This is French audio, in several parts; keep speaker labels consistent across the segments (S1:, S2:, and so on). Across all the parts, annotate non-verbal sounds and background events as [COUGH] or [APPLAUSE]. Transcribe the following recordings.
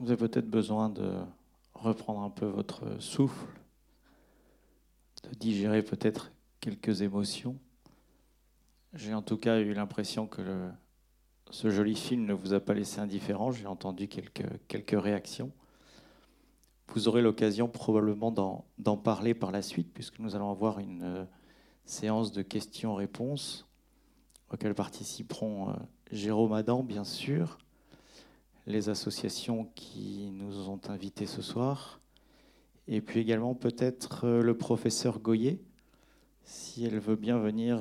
S1: vous avez peut-être besoin de reprendre un peu votre souffle, de digérer peut-être quelques émotions. J'ai en tout cas eu l'impression que ce joli film ne vous a pas laissé indifférent. J'ai entendu quelques, réactions. Vous aurez l'occasion probablement d'en parler par la suite, puisque nous allons avoir une euh, séance de questions-réponses auxquelles participeront euh, Jérôme Adam, bien sûr, les associations qui nous ont invités ce soir, et puis également peut-être euh, le professeur Goyer, si elle veut bien venir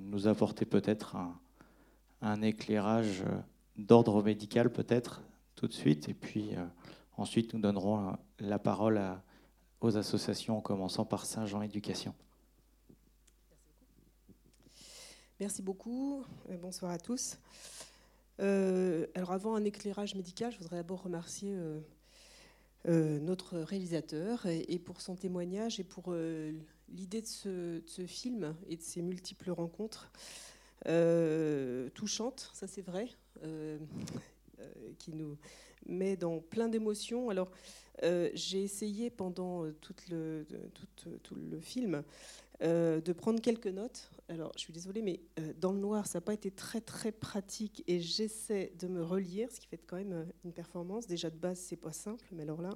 S1: nous apporter peut-être un, éclairage d'ordre médical, peut-être tout de suite, et puis ensuite nous donnerons la parole aux associations, en commençant par Saint-Jean Éducation.
S2: Merci beaucoup. Euh, bonsoir à tous. Euh, alors avant un éclairage médical, je voudrais d'abord remercier euh, notre réalisateur et, pour son témoignage et pour l'idée de ce, film et de ses multiples rencontres touchantes, ça c'est vrai, qui nous met dans plein d'émotions. Alors euh, j'ai essayé pendant euh, tout le, film euh, de prendre quelques notes. Alors, je suis désolée, mais dans le noir, ça n'a pas été très très pratique et j'essaie de me relire, ce qui fait quand même une performance. Déjà de base, c'est pas simple, mais alors là.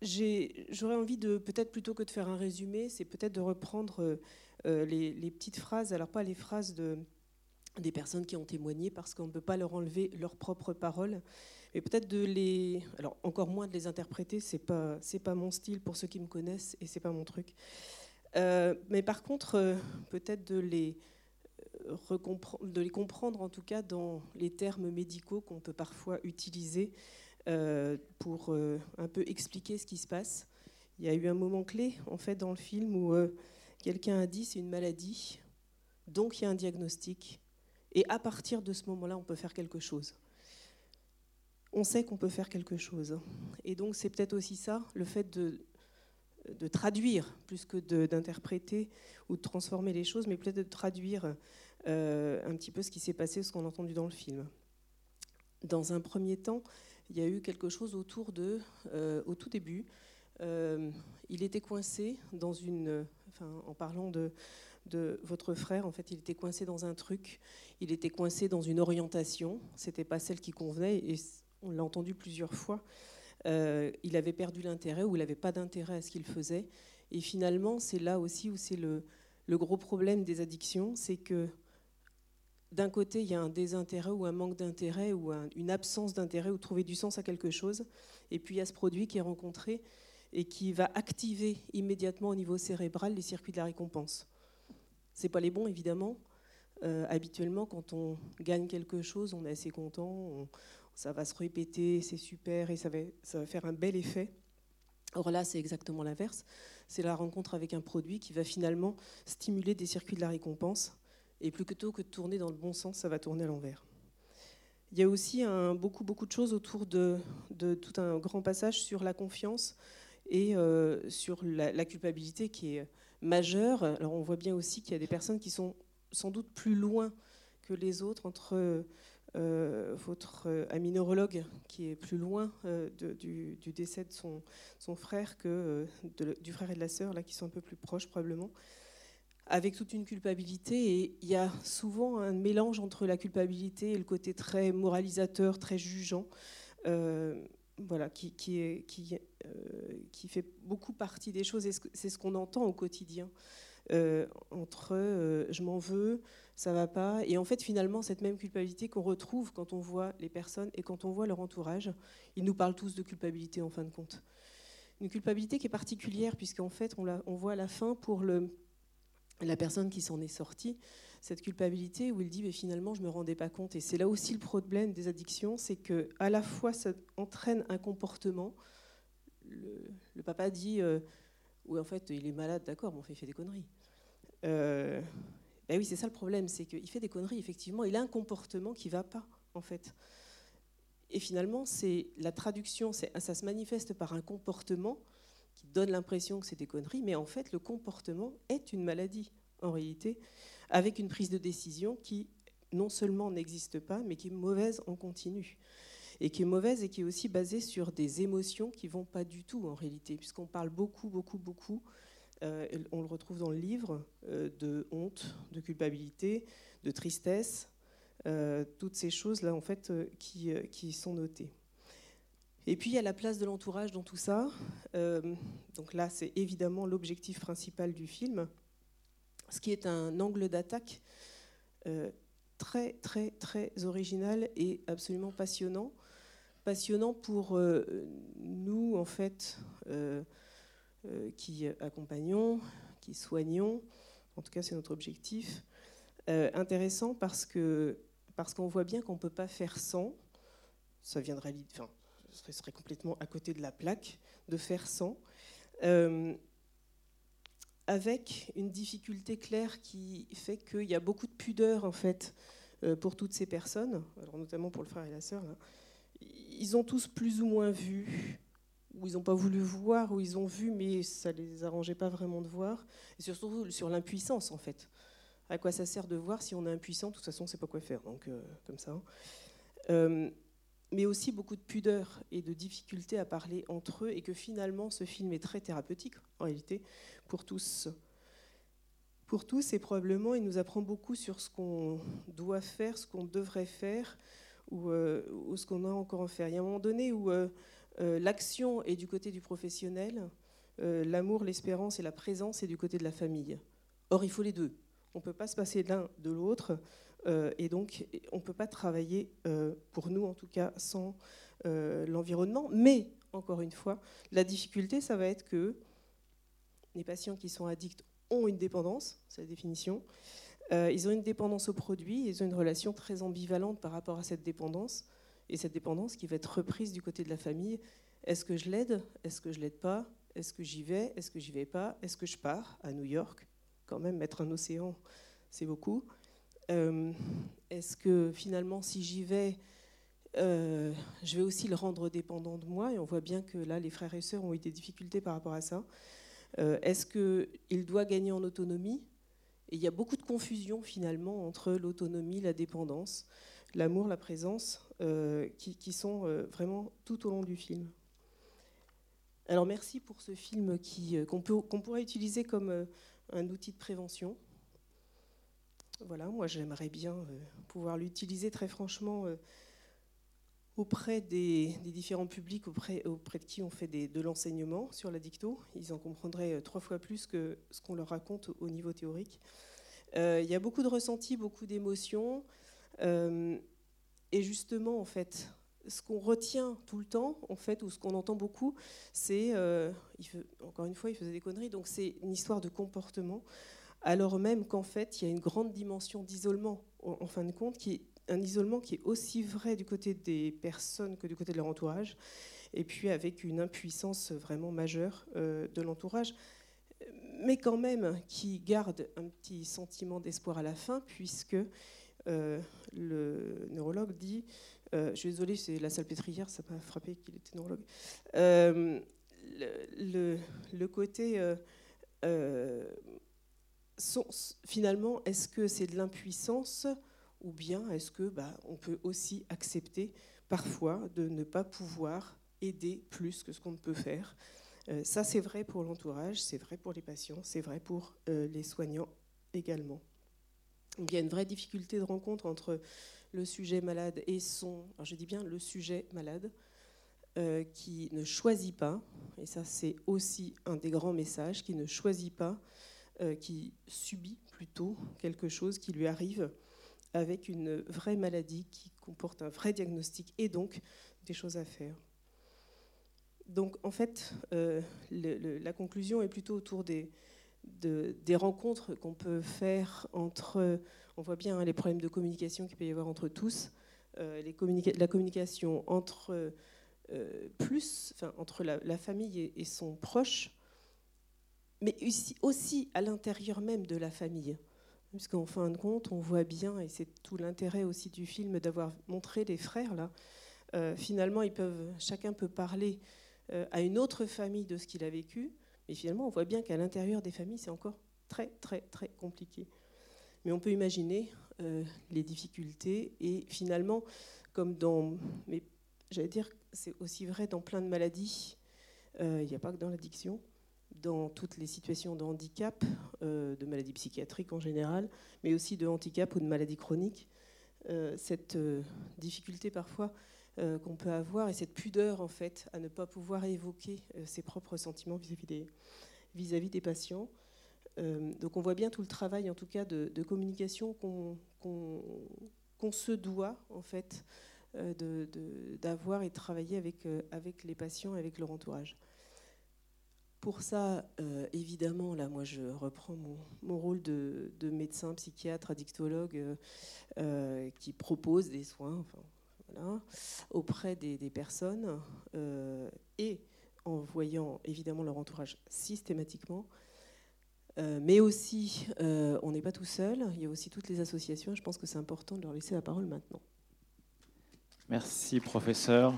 S2: J'aurais envie de, peut-être plutôt que de faire un résumé, c'est peut-être de reprendre les, petites phrases, alors pas les phrases de, des personnes qui ont témoigné parce qu'on ne peut pas leur enlever leurs propres paroles. Et peut-être de les. Alors, encore moins de les interpréter, c'est pas, c'est pas mon style pour ceux qui me connaissent et c'est pas mon truc. Euh, mais par contre, euh, peut-être de les, euh, de les comprendre en tout cas dans les termes médicaux qu'on peut parfois utiliser pour un peu expliquer ce qui se passe. Il y a eu un moment clé en fait dans le film où quelqu'un a dit c'est une maladie, donc il y a un diagnostic et à partir de ce moment-là, on peut faire quelque chose. On sait qu'on peut faire quelque chose. Et donc c'est peut-être aussi ça, le fait de, traduire, plus que d'interpréter ou de transformer les choses, mais peut-être de traduire euh, un petit peu ce qui s'est passé, ce qu'on a entendu dans le film. Dans un premier temps, il y a eu quelque chose autour de, euh, au tout début, euh, il était coincé dans une, en parlant de, de votre frère. En fait, il était coincé dans un truc, il était coincé dans une orientation. C'était pas celle qui convenait, et on l'a entendu plusieurs fois. Euh, il avait perdu l'intérêt ou il n'avait pas d'intérêt à ce qu'il faisait. Et finalement, c'est là aussi où c'est le, gros problème des addictions, c'est que d'un côté, il y a un désintérêt ou un manque d'intérêt ou une absence d'intérêt ou trouver du sens à quelque chose. Et puis il y a ce produit qui est rencontré et qui va activer immédiatement au niveau cérébral les circuits de la récompense. C'est pas les bons, évidemment. Euh, habituellement, quand on gagne quelque chose, on est assez content, ça va se répéter, c'est super et ça va, faire un bel effet. Or là, c'est exactement l'inverse. C'est la rencontre avec un produit qui va finalement stimuler des circuits de la récompense. Et plutôt que de tourner dans le bon sens, ça va tourner à l'envers. Il y a aussi beaucoup, beaucoup de choses autour de, tout un grand passage sur la confiance et euh, sur la, culpabilité qui est majeur. Alors on voit bien aussi qu'il y a des personnes qui sont sans doute plus loin que les autres entre euh, votre ami neurologue qui est plus loin euh, du, décès de son, frère que euh, du frère et de la sœur, là, qui sont un peu plus proches probablement, avec toute une culpabilité. Et il y a souvent un mélange entre la culpabilité et le côté très moralisateur, très jugeant voilà, qui, qui, euh, fait beaucoup partie des choses, et c'est ce qu'on entend au quotidien. Euh, entre euh, je m'en veux, ça va pas, et en fait finalement cette même culpabilité qu'on retrouve quand on voit les personnes et quand on voit leur entourage, ils nous parlent tous de culpabilité en fin de compte. Une culpabilité qui est particulière puisqu'en fait on, on voit à la fin pour la personne qui s'en est sortie, cette culpabilité où il dit mais finalement je me rendais pas compte et c'est là aussi le problème des addictions, c'est que à la fois ça entraîne un comportement. Le, papa dit euh, oui en fait il est malade d'accord mais il fait des conneries. Euh, ben oui c'est ça le problème c'est qu'il fait des conneries effectivement il a un comportement qui va pas en fait. Et finalement c'est la traduction ça se manifeste par un comportement qui donne l'impression que c'est des conneries, mais en fait, le comportement est une maladie, en réalité, avec une prise de décision qui non seulement n'existe pas, mais qui est mauvaise en continu. Et qui est mauvaise et qui est aussi basée sur des émotions qui vont pas du tout en réalité, puisqu'on parle beaucoup, beaucoup, beaucoup, euh, on le retrouve dans le livre, euh, de honte, de culpabilité, de tristesse, euh, toutes ces choses-là en fait qui, qui, sont notées. Et puis il y a la place de l'entourage dans tout ça. donc là, c'est évidemment l'objectif principal du film, ce qui est un angle d'attaque très, très, très original et absolument passionnant. Passionnant pour nous, en fait, qui accompagnons, qui soignons. En tout cas, c'est notre objectif. intéressant parce que parce qu'on voit bien qu'on ne peut pas faire sans. Ça viendrait, enfin, ce serait complètement à côté de la plaque de faire sans avec une difficulté claire qui fait qu'il y a beaucoup de pudeur en fait euh, pour toutes ces personnes, alors notamment pour le frère et la sœur. Ils ont tous plus ou moins vu, ou ils n'ont pas voulu voir, ou ils ont vu mais ça ne les arrangeait pas vraiment de voir, et surtout sur l'impuissance en fait. À quoi ça sert de voir si on est impuissant? De toute façon, on ne sait pas quoi faire, donc euh, comme ça. Hein. Euh, mais aussi beaucoup de pudeur et de difficulté à parler entre eux, et que finalement ce film est très thérapeutique en réalité pour tous. Pour tous, et probablement il nous apprend beaucoup sur ce qu'on doit faire, ce qu'on devrait faire, ou, euh, ce qu'on a encore à faire. Il y a un moment donné où l'action est du côté du professionnel, l'amour, l'espérance et la présence est du côté de la famille. Or, il faut les deux. On ne peut pas se passer l'un de l'autre. Euh, et donc, on ne peut pas travailler, euh, pour nous en tout cas, sans euh, l'environnement. Mais, encore une fois, la difficulté, ça va être que les patients qui sont addicts ont une dépendance, c'est la définition. ils ont une dépendance au produit, ils ont une relation très ambivalente par rapport à cette dépendance. Et cette dépendance qui va être reprise du côté de la famille. Est-ce que je l'aide Est-ce que je l'aide pas Est-ce que j'y vais Est-ce que j'y vais pas Est-ce que je pars à New York? Quand même, mettre un océan, c'est beaucoup. Euh, est-ce que finalement, si j'y vais, euh, je vais aussi le rendre dépendant de moi? Et on voit bien que là, les frères et sœurs ont eu des difficultés par rapport à ça. Euh, est-ce qu'il doit gagner en autonomie? Et il y a beaucoup de confusion finalement entre l'autonomie, la dépendance, l'amour, la présence, qui, sont vraiment tout au long du film. Alors merci pour ce film qu'on pourrait utiliser comme un outil de prévention. Voilà, moi j'aimerais bien euh, pouvoir l'utiliser très franchement euh, auprès des, différents publics auprès, auprès, de qui on fait de l'enseignement sur la dicto. Ils en comprendraient euh, trois fois plus que ce qu'on leur raconte au niveau théorique. il y a beaucoup de ressentis, beaucoup d'émotions. Et justement, en fait, ce qu'on retient tout le temps, en fait, ou ce qu'on entend beaucoup, c'est, encore une fois, il faisait des conneries, donc c'est une histoire de comportement alors même qu'en fait, il y a une grande dimension d'isolement, en fin de compte, qui est un isolement qui est aussi vrai du côté des personnes que du côté de leur entourage, et puis avec une impuissance vraiment majeure euh, de l'entourage, mais quand même qui garde un petit sentiment d'espoir à la fin, puisque euh, le neurologue dit, euh, je suis désolée, c'est la salpêtrière, ça m'a frappé qu'il était neurologue, le, le, côté finalement, est-ce que c'est de l'impuissance ou bien est-ce que bah, on peut aussi accepter parfois de ne pas pouvoir aider plus que ce qu'on peut faire? Euh, Ça, c'est vrai pour l'entourage, c'est vrai pour les patients, c'est vrai pour euh, les soignants également. Il y a une vraie difficulté de rencontre entre le sujet malade et son, alors je dis bien le sujet malade, euh, qui ne choisit pas, et ça c'est aussi un des grands messages, qui ne choisit pas euh, qui subit plutôt quelque chose qui lui arrive avec une vraie maladie qui comporte un vrai diagnostic et donc des choses à faire. Donc en fait, euh, la conclusion est plutôt autour des, des rencontres qu'on peut faire entre, on voit bien hein, les problèmes de communication qu'il peut y avoir entre tous, euh, la communication entre plus, enfin, entre la, famille et, son proche, mais aussi à l'intérieur même de la famille. Puisqu'en fin de compte, on voit bien, et c'est tout l'intérêt aussi du film d'avoir montré les frères là, euh, finalement, ils peuvent, chacun peut parler euh, à une autre famille de ce qu'il a vécu, mais finalement, on voit bien qu'à l'intérieur des familles, c'est encore très, très, très compliqué. Mais on peut imaginer les difficultés et finalement, comme dans, mais j'allais dire, c'est aussi vrai dans plein de maladies, il n'y a pas que dans l'addiction, dans toutes les situations de handicap, de maladies psychiatriques en général, mais aussi de handicap ou de maladies chroniques, cette difficulté parfois qu'on peut avoir et cette pudeur en fait à ne pas pouvoir évoquer ses propres sentiments vis-à-vis des, patients. donc on voit bien tout le travail en tout cas de, communication qu'on se doit en fait d'avoir et de travailler avec, les patients, avec leur entourage. Pour ça, évidemment, là, moi, je reprends mon, rôle de, médecin, psychiatre, addictologue qui propose des soins. Auprès des, personnes euh, et en voyant évidemment leur entourage systématiquement. Euh, mais aussi, euh, on n'est pas tout seul, il y a aussi toutes les associations, je pense que c'est important de leur laisser la parole maintenant.
S1: Merci professeur.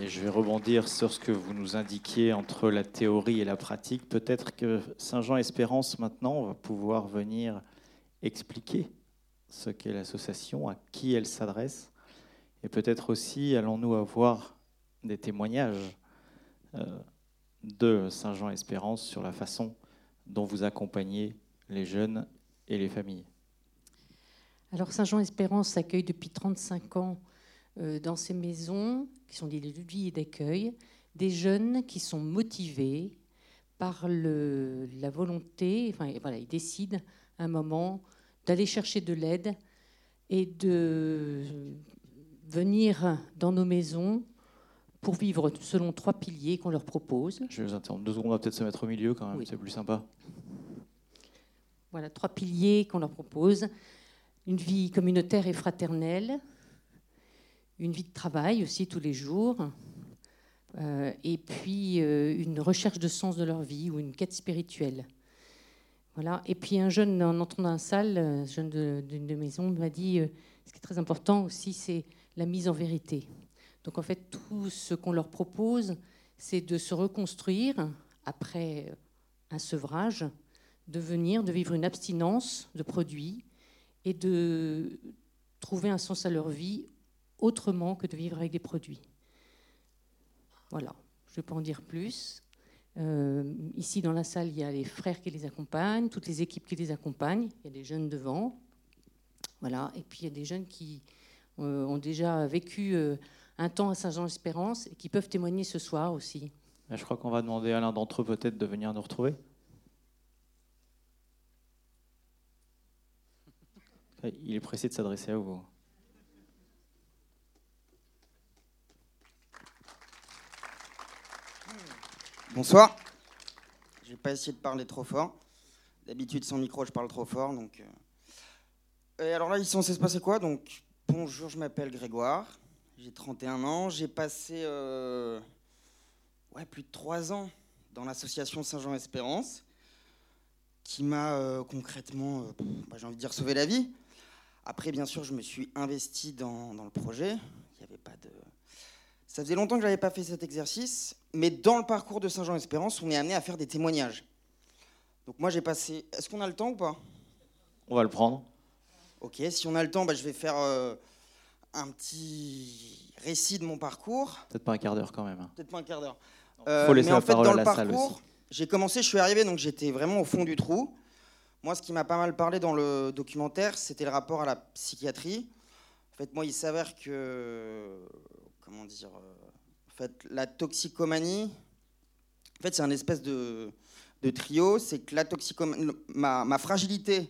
S1: Et je vais rebondir sur ce que vous nous indiquiez entre la théorie et la pratique. Peut-être que Saint-Jean-Espérance, maintenant, va pouvoir venir expliquer ce qu'est l'association, à qui elle s'adresse, et peut-être aussi allons-nous avoir des témoignages euh, de Saint-Jean-Espérance sur la façon dont vous accompagnez les jeunes et les familles.
S3: Alors Saint-Jean-Espérance accueille depuis 35 ans euh, dans ses maisons, qui sont des lieux d'accueil, des jeunes qui sont motivés par la volonté, enfin voilà, ils décident un moment d'aller chercher de l'aide et de venir dans nos maisons pour vivre selon trois piliers qu'on leur propose.
S1: Je vais vous interrompre deux secondes, on va peut-être se mettre au milieu quand même, c'est plus sympa.
S3: Voilà, trois piliers qu'on leur propose. Une vie communautaire et fraternelle, une vie de travail aussi tous les jours, euh, et puis euh, une recherche de sens de leur vie ou une quête spirituelle. Et puis un jeune, en entrant dans la salle, un jeune d'une de, maison, m'a dit euh, ce qui est très important aussi, c'est la mise en vérité. Donc en fait, tout ce qu'on leur propose, c'est de se reconstruire après un sevrage, de venir, de vivre une abstinence de produits et de trouver un sens à leur vie autrement que de vivre avec des produits. Voilà, je ne vais pas en dire plus. Euh, ici, dans la salle, il y a les frères qui les accompagnent, toutes les équipes qui les accompagnent. Il y a des jeunes devant. Voilà. Et puis, il y a des jeunes qui euh, ont déjà vécu euh, un temps à Saint-Jean-Espérance et qui peuvent témoigner ce soir aussi.
S1: Je crois qu'on va demander à l'un d'entre eux peut-être de venir nous retrouver. Il est pressé de s'adresser à vous.
S4: Bonsoir. Je vais pas essayer de parler trop fort. D'habitude, sans micro, je parle trop fort. Donc, euh. Et alors là, il est censé se passer quoi? Donc, bonjour, je m'appelle Grégoire. J'ai 31 ans. J'ai passé euh, plus de 3 ans dans l'association Saint-Jean-Espérance, qui m'a euh, concrètement, bah, j'ai envie de dire, sauvé la vie. Après, bien sûr, je me suis investi dans, dans le projet. Il n'y avait pas de ça faisait longtemps que je n'avais pas fait cet exercice, mais dans le parcours de Saint-Jean-Espérance, on est amené à faire des témoignages. Donc moi, j'ai passé... Est-ce qu'on a le temps ou pas?
S1: On va le prendre.
S4: Ok, si on a le temps, bah, je vais faire euh, un petit récit de mon parcours.
S1: Peut-être pas un quart d'heure quand même. Hein.
S4: Peut-être pas un quart d'heure.
S1: Euh, mais en fait, dans le parcours,
S4: j'ai commencé, je suis arrivé, donc j'étais vraiment au fond du trou. Moi, ce qui m'a pas mal parlé dans le documentaire, c'était le rapport à la psychiatrie. En fait, moi, il s'avère que comment dire, euh, en fait, la toxicomanie, en fait, c'est un espèce de, trio. C'est que la toxicomanie, ma, ma, fragilité,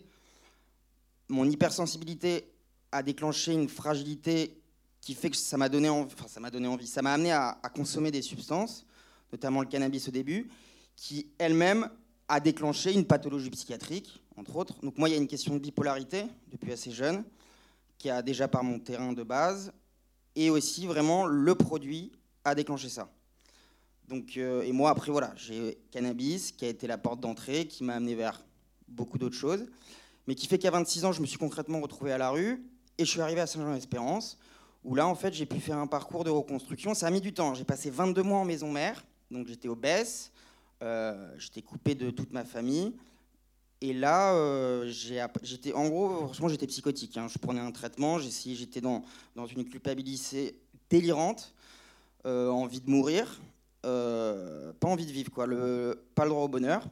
S4: mon hypersensibilité a déclenché une fragilité qui fait que ça m'a donné, enfin, ça m'a donné envie. Ça m'a amené à, à, consommer des substances, notamment le cannabis au début, qui elle-même a déclenché une pathologie psychiatrique, entre autres. Donc moi, il y a une question de bipolarité depuis assez jeune, qui a déjà par mon terrain de base et aussi vraiment le produit a déclenché ça. Donc, euh, et moi, après, voilà, j'ai cannabis qui a été la porte d'entrée, qui m'a amené vers beaucoup d'autres choses, mais qui fait qu'à 26 ans, je me suis concrètement retrouvé à la rue et je suis arrivé à Saint-Jean-d'Espérance, où là, en fait, j'ai pu faire un parcours de reconstruction. Ça a mis du temps. J'ai passé 22 mois en maison mère, donc j'étais obèse, euh, j'étais coupé de toute ma famille, Et là, euh, j'étais, en gros, franchement, j'étais psychotique. Hein. Je prenais un traitement, j'étais dans, dans une culpabilité délirante, euh, envie de mourir, euh, pas envie de vivre, quoi, le, pas le droit au bonheur.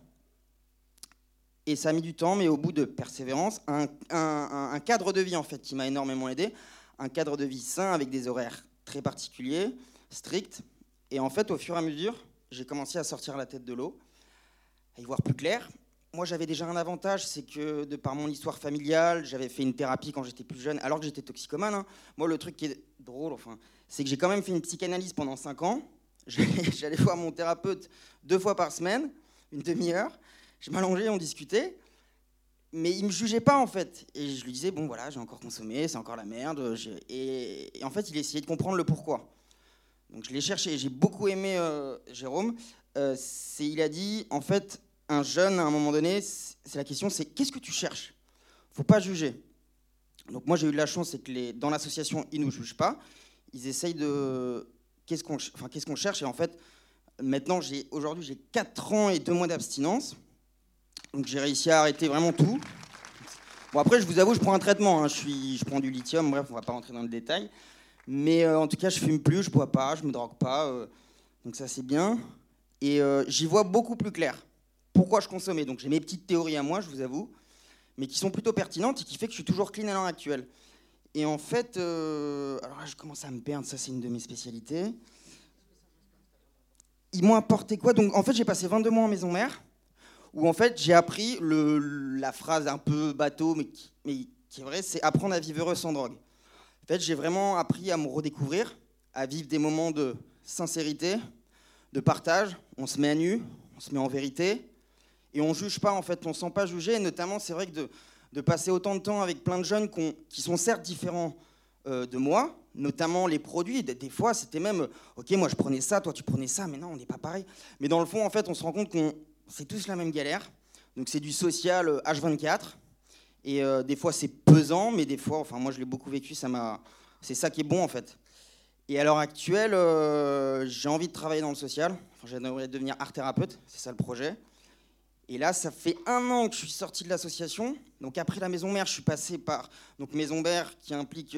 S4: Et ça a mis du temps, mais au bout de persévérance, un, cadre de vie en fait qui m'a énormément aidé, un cadre de vie sain avec des horaires très particuliers, stricts. Et en fait, au fur et à mesure, j'ai commencé à sortir la tête de l'eau, à y voir plus clair. Moi, j'avais déjà un avantage, c'est que de par mon histoire familiale, j'avais fait une thérapie quand j'étais plus jeune, alors que j'étais toxicomane. Hein. Moi, le truc qui est drôle, enfin, c'est que j'ai quand même fait une psychanalyse pendant 5 ans. [LAUGHS] J'allais voir mon thérapeute deux fois par semaine, une demi-heure. Je m'allongeais, on discutait. Mais il me jugeait pas en fait. Et je lui disais, bon voilà, j'ai encore consommé, c'est encore la merde. Et, en fait, il essayait de comprendre le pourquoi. Donc je l'ai cherché. J'ai beaucoup aimé euh, Jérôme. Euh, il a dit, en fait, un jeune, à un moment donné, c'est la question, c'est qu'est-ce que tu cherches? Faut pas juger. Donc moi, j'ai eu de la chance, c'est que les, dans l'association, ils nous jugent pas. Ils essayent de qu'est-ce qu'on enfin, qu'est-ce qu'on cherche? Et en fait, maintenant, j'ai aujourd'hui, j'ai 4 ans et 2 mois d'abstinence. Donc j'ai réussi à arrêter vraiment tout. Bon après, je vous avoue, je prends un traitement. Hein. Je, suis, je prends du lithium. Bref, on va pas rentrer dans le détail. Mais euh, en tout cas, je fume plus, je bois pas, je me drogue pas. Euh. donc ça, c'est bien. Et euh, j'y vois beaucoup plus clair. Pourquoi je consommais Donc j'ai mes petites théories à moi, je vous avoue, mais qui sont plutôt pertinentes et qui fait que je suis toujours clean à l'heure actuelle. Et en fait, alors là, je commence à me perdre. Ça, c'est une de mes spécialités. Ils m'ont apporté quoi? Donc en fait, j'ai passé 22 mois en maison mère où en fait j'ai appris la phrase un peu bateau, mais mais qui est vraie, c'est apprendre à vivre heureux sans drogue. En fait, j'ai vraiment appris à me redécouvrir, à vivre des moments de sincérité, de partage. On se met à nu, on se met en vérité, et on juge pas en fait, on ne sent pas jugé. Et notamment, c'est vrai que de, passer autant de temps avec plein de jeunes qui sont certes différents euh, de moi, notamment les produits. Des, fois, c'était même, ok, moi je prenais ça, toi tu prenais ça, mais non, on n'est pas pareil. Mais dans le fond, en fait, on se rend compte qu'on c'est tous la même galère. Donc c'est du social H24. Euh, Et euh, des fois c'est pesant, mais des fois, enfin moi je l'ai beaucoup vécu, c'est ça qui est bon en fait. Et à l'heure actuelle, euh, j'ai envie de travailler dans le social. Enfin, j'aimerais devenir art thérapeute, c'est ça le projet. Et là, ça fait un an que je suis sorti de l'association. Donc après la maison mère, je suis passé par donc maison mère qui implique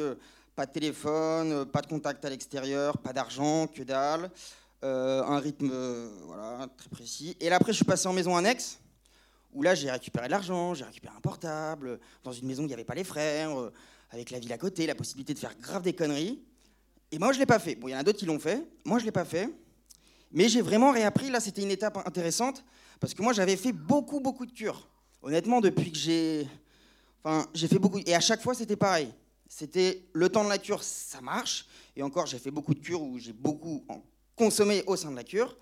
S4: pas de téléphone, pas de contact à l'extérieur, pas d'argent, que dalle. Euh, un rythme euh, voilà, très précis. Et là, après, je suis passé en maison annexe, où là, j'ai récupéré de l'argent, j'ai récupéré un portable, dans une maison où il n'y avait pas les frères, euh, avec la ville à côté, la possibilité de faire grave des conneries. Et moi, je l'ai pas fait. Bon, il y en a d'autres qui l'ont fait. Moi, je l'ai pas fait. Mais j'ai vraiment réappris. Là, c'était une étape intéressante, parce que moi, j'avais fait beaucoup, beaucoup de cures. Honnêtement, depuis que j'ai... Enfin, j'ai fait beaucoup... Et à chaque fois, c'était pareil. C'était le temps de la cure, ça marche. Et encore, j'ai fait beaucoup de cures où j'ai beaucoup consommer au sein de la cure.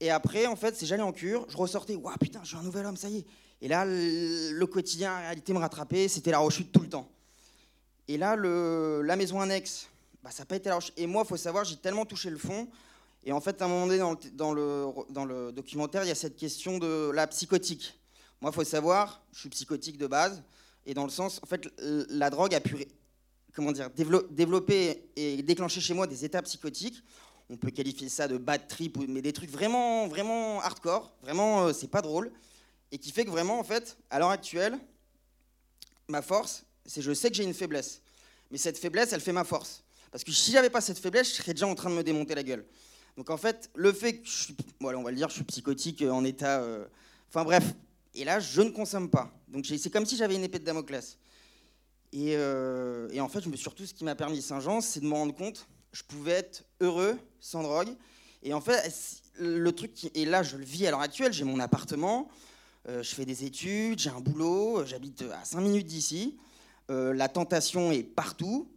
S4: Et après, en fait, c'est j'allais en cure, je ressortais, waouh, putain, je suis un nouvel homme, ça y est. Et là, le, quotidien, la réalité me rattrapait, c'était la rechute tout le temps. Et là, le, la maison annexe, bah, ça n'a pas été la rechute. Et moi, il faut savoir, j'ai tellement touché le fond. Et en fait, à un moment donné, dans le, documentaire, il y a cette question de la psychotique. Moi, il faut savoir, je suis psychotique de base. Et dans le sens, en fait, la drogue a pu comment dire, développer et déclencher chez moi des états psychotiques on peut qualifier ça de bad trip, mais des trucs vraiment, vraiment hardcore, vraiment, euh, c'est pas drôle, et qui fait que vraiment, en fait, à l'heure actuelle, ma force, c'est je sais que j'ai une faiblesse, mais cette faiblesse, elle fait ma force. Parce que si j'avais pas cette faiblesse, je serais déjà en train de me démonter la gueule. Donc en fait, le fait que je suis, voilà, on va le dire, je suis psychotique euh, en état, euh, enfin bref, et là, je ne consomme pas. Donc c'est comme si j'avais une épée de Damoclès. Et, et, en fait, surtout, ce qui m'a permis Saint-Jean, c'est de me rendre compte je pouvais être heureux sans drogue. Et en fait, le truc, et là je le vis à l'heure actuelle, j'ai mon appartement, euh, je fais des études, j'ai un boulot, j'habite à 5 minutes d'ici, euh, la tentation est partout,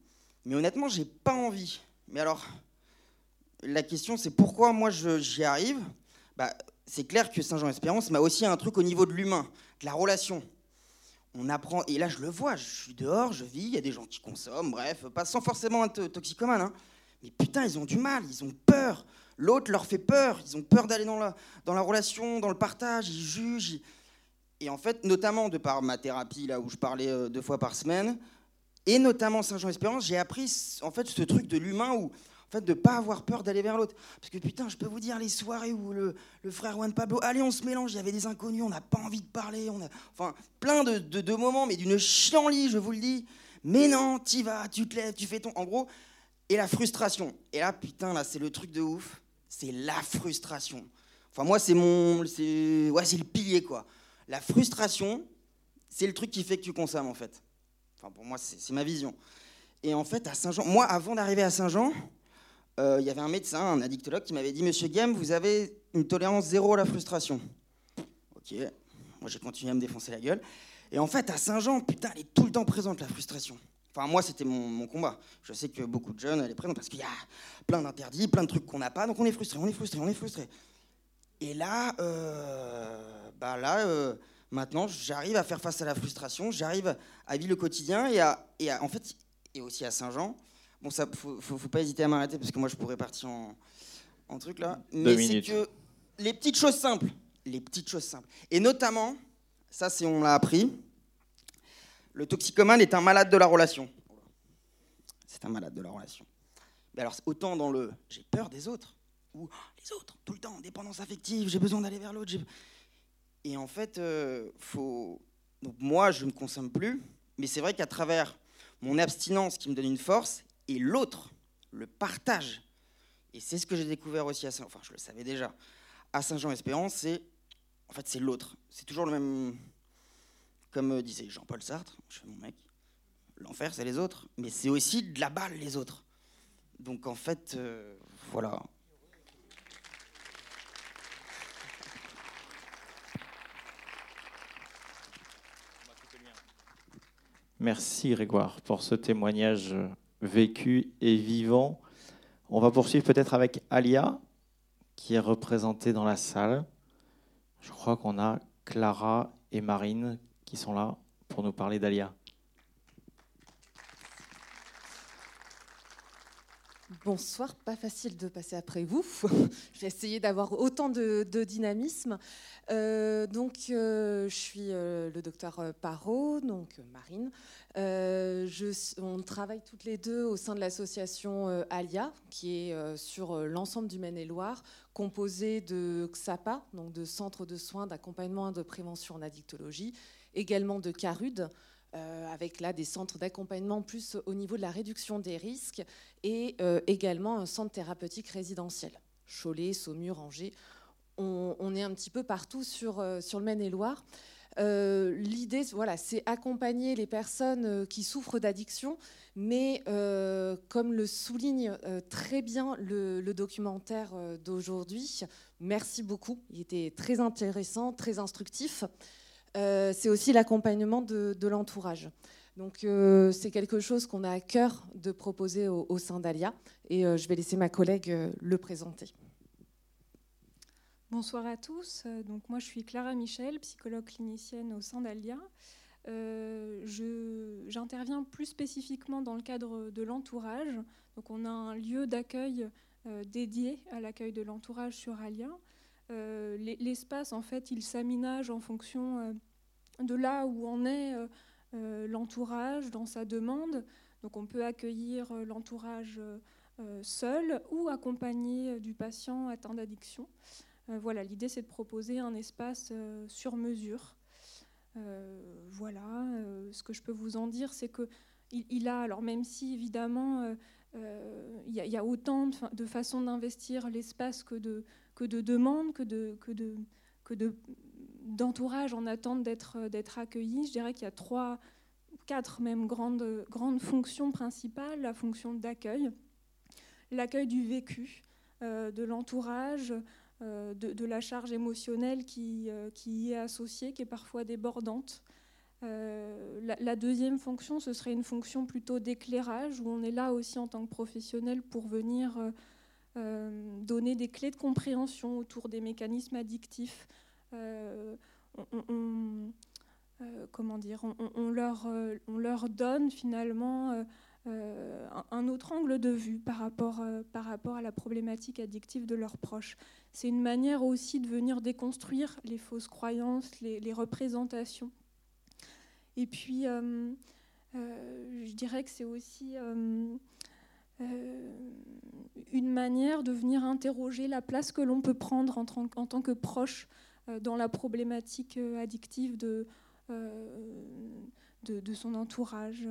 S4: mais honnêtement, j'ai pas envie. Mais alors, la question c'est pourquoi moi j'y arrive? Bah, C'est clair que Saint-Jean-Espérance m'a aussi un truc au niveau de l'humain, de la relation. On apprend, et là je le vois, je suis dehors, je vis, il y a des gens qui consomment, bref, pas sans forcément être toxicomane, hein, mais putain, ils ont du mal, ils ont peur. L'autre leur fait peur, ils ont peur d'aller dans la, dans la relation, dans le partage, ils jugent. Et en fait, notamment de par ma thérapie, là où je parlais euh, deux fois par semaine, et notamment Saint-Jean-Espérance, j'ai appris en fait ce truc de l'humain où, En fait, de ne pas avoir peur d'aller vers l'autre. Parce que putain, je peux vous dire, les soirées où le, frère Juan Pablo, allez, on se mélange, il y avait des inconnus, on n'a pas envie de parler, on a, enfin, plein de, de, moments, mais d'une chienlit, je vous le dis. Mais non, tu vas, tu te lèves, tu fais ton. En gros, et la frustration. Et là, putain, là, c'est le truc de ouf. C'est la frustration. Enfin, moi, c'est mon. C'est ouais, le pilier, quoi. La frustration, c'est le truc qui fait que tu consommes, en fait. Enfin, pour moi, c'est ma vision. Et en fait, à Saint-Jean, moi, avant d'arriver à Saint-Jean, euh, il y avait un médecin, un addictologue, qui m'avait dit Monsieur Game, vous avez une tolérance zéro à la frustration. Ok, moi j'ai continué à me défoncer la gueule. Et en fait, à Saint-Jean, putain, elle est tout le temps présente, la frustration. Enfin, moi, c'était mon, combat. Je sais que beaucoup de jeunes, elle est présente parce qu'il y a plein d'interdits, plein de trucs qu'on n'a pas, donc on est frustré, on est frustré, on est frustré. Et là, euh, bah là, euh, maintenant, j'arrive à faire face à la frustration, j'arrive à vivre le quotidien et à, et en fait, et aussi à Saint-Jean. Bon, ça, faut, faut, pas hésiter à m'arrêter parce que moi, je pourrais partir en, en truc là. Mais c'est que les petites choses simples, les petites choses simples, et notamment, ça, c'est on l'a appris. Le toxicomane est un malade de la relation. C'est un malade de la relation. Mais alors, autant dans le j'ai peur des autres, ou les autres, tout le temps, dépendance affective, j'ai besoin d'aller vers l'autre. Et en fait, euh, faut... Donc, moi, je ne consomme plus, mais c'est vrai qu'à travers mon abstinence qui me donne une force, et l'autre, le partage. Et c'est ce que j'ai découvert aussi à Saint, enfin je le savais déjà, à Saint-Jean-Espérance, c'est en fait c'est l'autre. C'est toujours le même, comme disait Jean-Paul Sartre, je fais mon mec, l'enfer c'est les autres, mais c'est aussi de la balle les autres. Donc en fait, euh, voilà,
S1: Merci Grégoire pour ce témoignage vécu et vivant. On va poursuivre peut-être avec Alia, qui est représentée dans la salle. Je crois qu'on a Clara et Marine qui sont là pour nous parler d'Alia.
S5: Bonsoir, pas facile de passer après vous. [LAUGHS] je vais essayer d'avoir autant de, dynamisme. Euh, donc, euh, je suis euh, le docteur Parot, donc Marine. On travaille toutes les deux au sein de l'association ALIA, qui est sur l'ensemble du Maine-et-Loire, composée de XAPA, donc de Centre de soins d'accompagnement et de prévention en addictologie, également de CARUD. Euh, avec là des centres d'accompagnement plus au niveau de la réduction des risques et euh, également un centre thérapeutique résidentiel. Cholet, Saumur, Angers, on, est un petit peu partout sur, euh, sur le Maine-et-Loire. L'idée, voilà, c'est accompagner les personnes qui souffrent d'addiction, mais comme le souligne très bien le, le documentaire d'aujourd'hui, merci beaucoup, il était très intéressant, très instructif. Euh, c'est aussi l'accompagnement de, l'entourage. Donc euh, c'est quelque chose qu'on a à cœur de proposer au, sein d'Alia et euh, je vais laisser ma collègue le présenter.
S6: Bonsoir à tous. Donc moi je suis Clara Michel, psychologue clinicienne au sein d'Alia. J'interviens plus spécifiquement dans le cadre de l'entourage. Donc on a un lieu d'accueil dédié à l'accueil de l'entourage sur Alia. Euh, l'espace, en fait, il s'aménage en fonction euh, de là où en est euh, l'entourage dans sa demande. Donc on peut accueillir l'entourage seul ou accompagné du patient atteint d'addiction. voilà, l'idée c'est de proposer un espace sur mesure. voilà, ce que je peux vous en dire, c'est que il, a, alors même si évidemment il y, a autant de façons d'investir l'espace que de, que de demandes, que de, que de, que de d'entourage en attente d'être, d'être accueilli. Je dirais qu'il y a trois, quatre même grandes, grandes fonctions principales. La fonction d'accueil, l'accueil du vécu, euh, de l'entourage, euh, de, la charge émotionnelle qui, euh, qui y est associée, qui est parfois débordante. La, deuxième fonction, ce serait une fonction plutôt d'éclairage, où on est là aussi en tant que professionnel pour venir euh, donner des clés de compréhension autour des mécanismes addictifs. Euh, on, euh, leur, on leur donne finalement un autre angle de vue par rapport, à la problématique addictive de leurs proches. C'est une manière aussi de venir déconstruire les fausses croyances, les représentations. Et puis, je dirais que c'est aussi une manière de venir interroger la place que l'on peut prendre en, tant que proche dans la problématique addictive de, de, son entourage.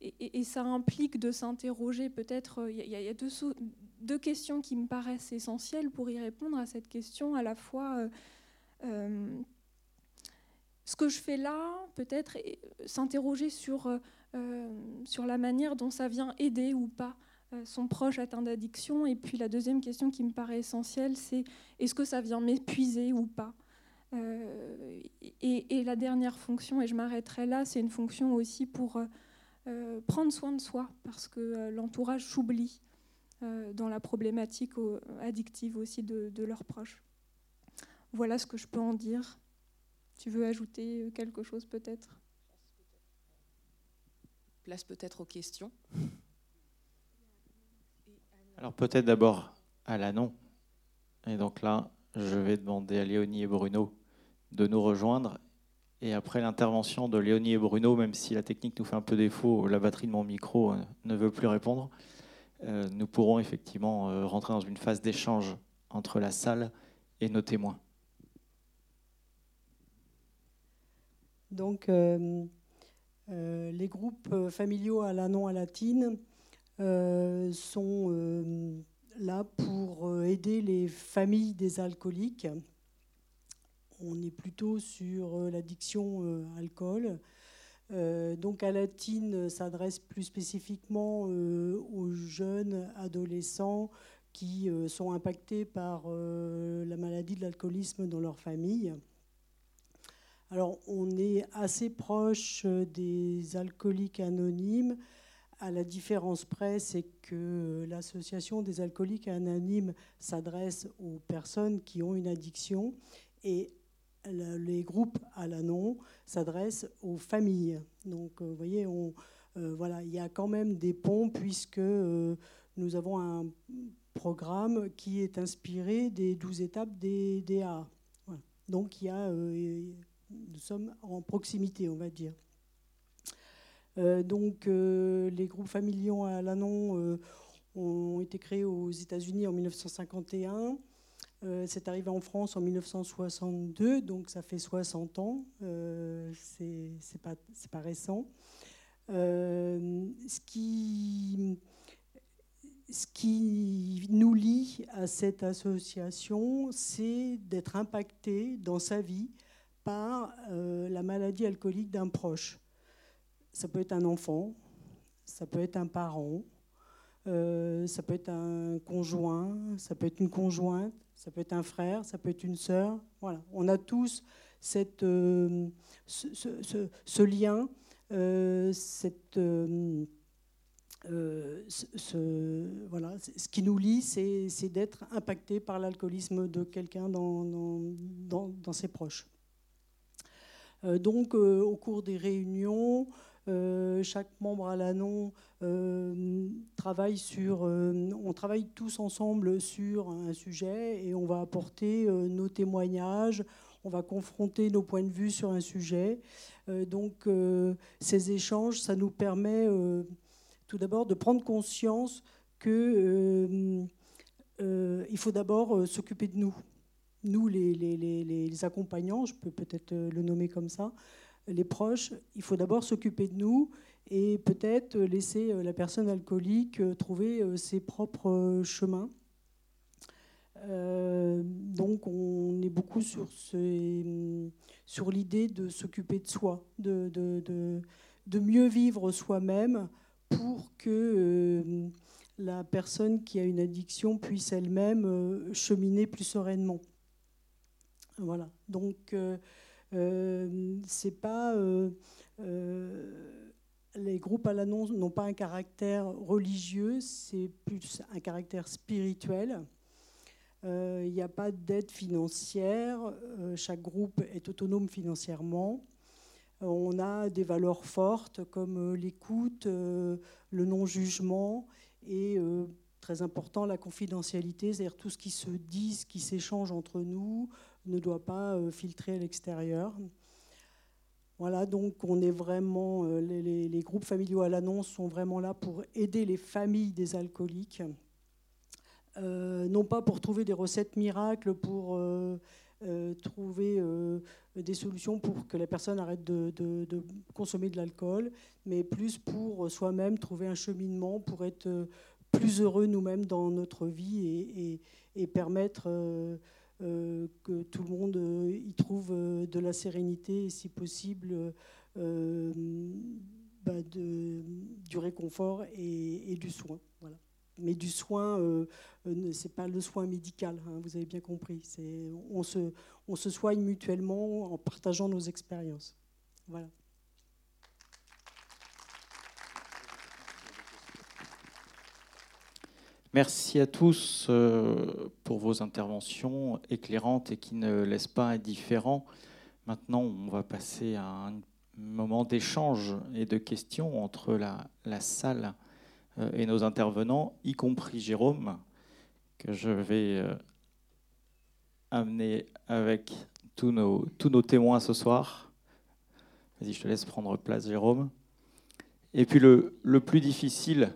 S6: Et, ça implique de s'interroger peut-être, il y, a, deux, questions qui me paraissent essentielles pour y répondre à cette question, à la fois ce que je fais là, peut-être s'interroger sur, euh, sur la manière dont ça vient aider ou pas euh, son proche atteint d'addiction. Et puis la deuxième question qui me paraît essentielle, c'est est-ce que ça vient m'épuiser ou pas? Euh, et, la dernière fonction, et je m'arrêterai là, c'est une fonction aussi pour prendre soin de soi, parce que l'entourage s'oublie dans la problématique addictive aussi de, de leurs proches. Voilà ce que je peux en dire. Tu veux ajouter euh, quelque chose peut-être?
S5: Place peut-être aux questions.
S1: Alors peut-être d'abord à l'annon. Et donc là, je vais demander à Léonie et Bruno de nous rejoindre. Et après l'intervention de Léonie et Bruno, même si la technique nous fait un peu défaut, la batterie de mon micro euh, ne veut plus répondre, euh, nous pourrons effectivement rentrer dans une phase d'échange entre la salle et nos témoins.
S7: Donc, euh, euh, les groupes familiaux à la non à latine euh, sont là pour aider les familles des alcooliques. On est plutôt sur l'addiction alcool. donc à Latine s'adresse plus spécifiquement aux jeunes adolescents qui sont impactés par la maladie de l'alcoolisme dans leur famille. Alors, on est assez proche euh, des alcooliques anonymes. À la différence près, c'est que l'association des alcooliques anonymes s'adresse aux personnes qui ont une addiction et les groupes à la non s'adressent aux familles. Donc, euh, vous voyez, on, euh, voilà, il y a quand même des ponts puisque nous avons un programme qui est inspiré des 12 étapes des DA. Donc, il y a nous sommes en proximité, on va dire. Euh, donc, euh, les groupes familiaux à Lannon euh, ont été créés aux États-Unis en 1951. c'est arrivé en France en 1962, donc ça fait 60 ans. c'est pas, pas récent. ce qui ce qui nous lie à cette association, c'est d'être impacté dans sa vie par euh, la maladie alcoolique d'un proche. Ça peut être un enfant, ça peut être un parent, euh, ça peut être un conjoint, ça peut être une conjointe, ça peut être un frère, ça peut être une sœur. Voilà. On a tous euh, ce, lien, ce, qui nous lie, c'est d'être impacté par l'alcoolisme de quelqu'un dans ses proches. Euh, donc, euh, au cours des réunions, euh, chaque membre à l'ANON travaille sur. on travaille tous ensemble sur un sujet et on va apporter nos témoignages, on va confronter nos points de vue sur un sujet. donc, ces échanges, ça nous permet tout d'abord de prendre conscience qu'il faut d'abord s'occuper de nous nous, les, accompagnants, je peux peut-être euh, le nommer comme ça, les proches, il faut d'abord s'occuper de nous et peut-être laisser euh, la personne alcoolique euh, trouver ses propres chemins. donc on est beaucoup sur, sur l'idée de s'occuper de soi, de, mieux vivre soi-même pour que la personne qui a une addiction puisse elle-même cheminer plus sereinement. Voilà. Donc, euh, euh, c'est pas. Euh, les groupes à l'annonce n'ont pas un caractère religieux, c'est plus un caractère spirituel. Il n'y a pas d'aide financière, chaque groupe est autonome financièrement. On a des valeurs fortes comme l'écoute, le non-jugement et très important la confidentialité, c'est-à-dire tout ce qui se dit, ce qui s'échange entre nous, ne doit pas euh, filtrer à l'extérieur. Voilà, donc on est vraiment, les, les groupes familiaux à l'annonce sont vraiment là pour aider les familles des alcooliques. non pas pour trouver des recettes miracles, pour euh, trouver euh, des solutions pour que la personne arrête de, consommer de l'alcool, mais plus pour soi-même trouver un cheminement pour être euh, plus heureux nous-mêmes dans notre vie et, permettre que tout le monde y trouve de la sérénité et si possible bah, du réconfort et, du soin. Voilà mais du soin, euh, euh c'est pas le soin médical, hein, vous avez bien compris. On se, on se soigne mutuellement en partageant nos expériences. Voilà.
S1: Merci à tous euh, pour vos interventions éclairantes et qui ne laissent pas indifférents. Maintenant, on va passer à un moment d'échange et de questions entre la, salle euh, et nos intervenants, y compris Jérôme, que je vais euh, amener avec tous nos, témoins ce soir. Vas-y, je te laisse prendre place, Jérôme. Et puis le plus difficile,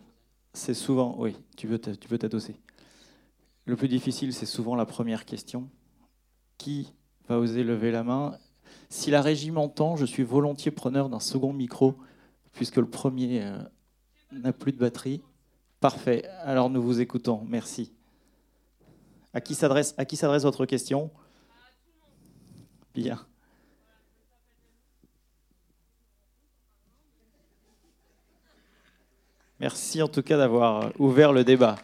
S1: c'est souvent... Oui, tu veux t'adosser. Le plus difficile, c'est souvent la première question. Qui va oser lever la main? Si la régie m'entend, je suis volontiers preneur d'un second micro, puisque le premier euh, n'a plus de batterie. Parfait. Alors nous vous écoutons. Merci. À qui s'adresse votre question? Bien. Merci en tout cas d'avoir ouvert le débat.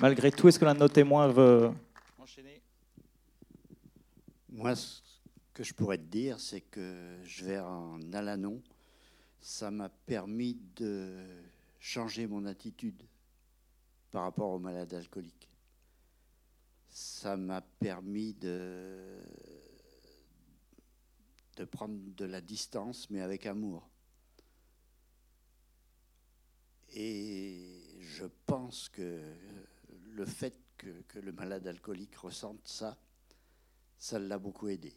S1: Malgré tout, est-ce que l'un de nos témoins veut enchaîner?
S8: Moi, ce que je pourrais te dire, c'est que je vais en Alanon ça m'a permis de changer mon attitude par rapport aux malades alcooliques. Ça m'a permis de, de prendre de la distance, mais avec amour. Et je pense que le fait que, le malade alcoolique ressente ça, ça l'a beaucoup aidé.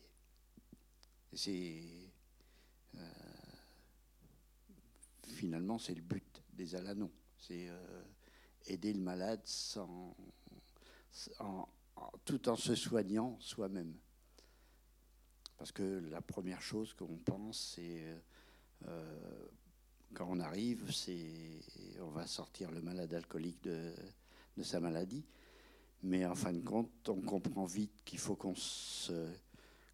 S8: C'est finalement, c'est le but des Alanons. C'est euh, aider le malade sans, tout en se soignant soi-même. Parce que la première chose qu'on pense, c'est euh, quand on arrive, c'est on va sortir le malade alcoolique de, sa maladie. Mais en fin de compte, on comprend vite qu'il faut qu'on se,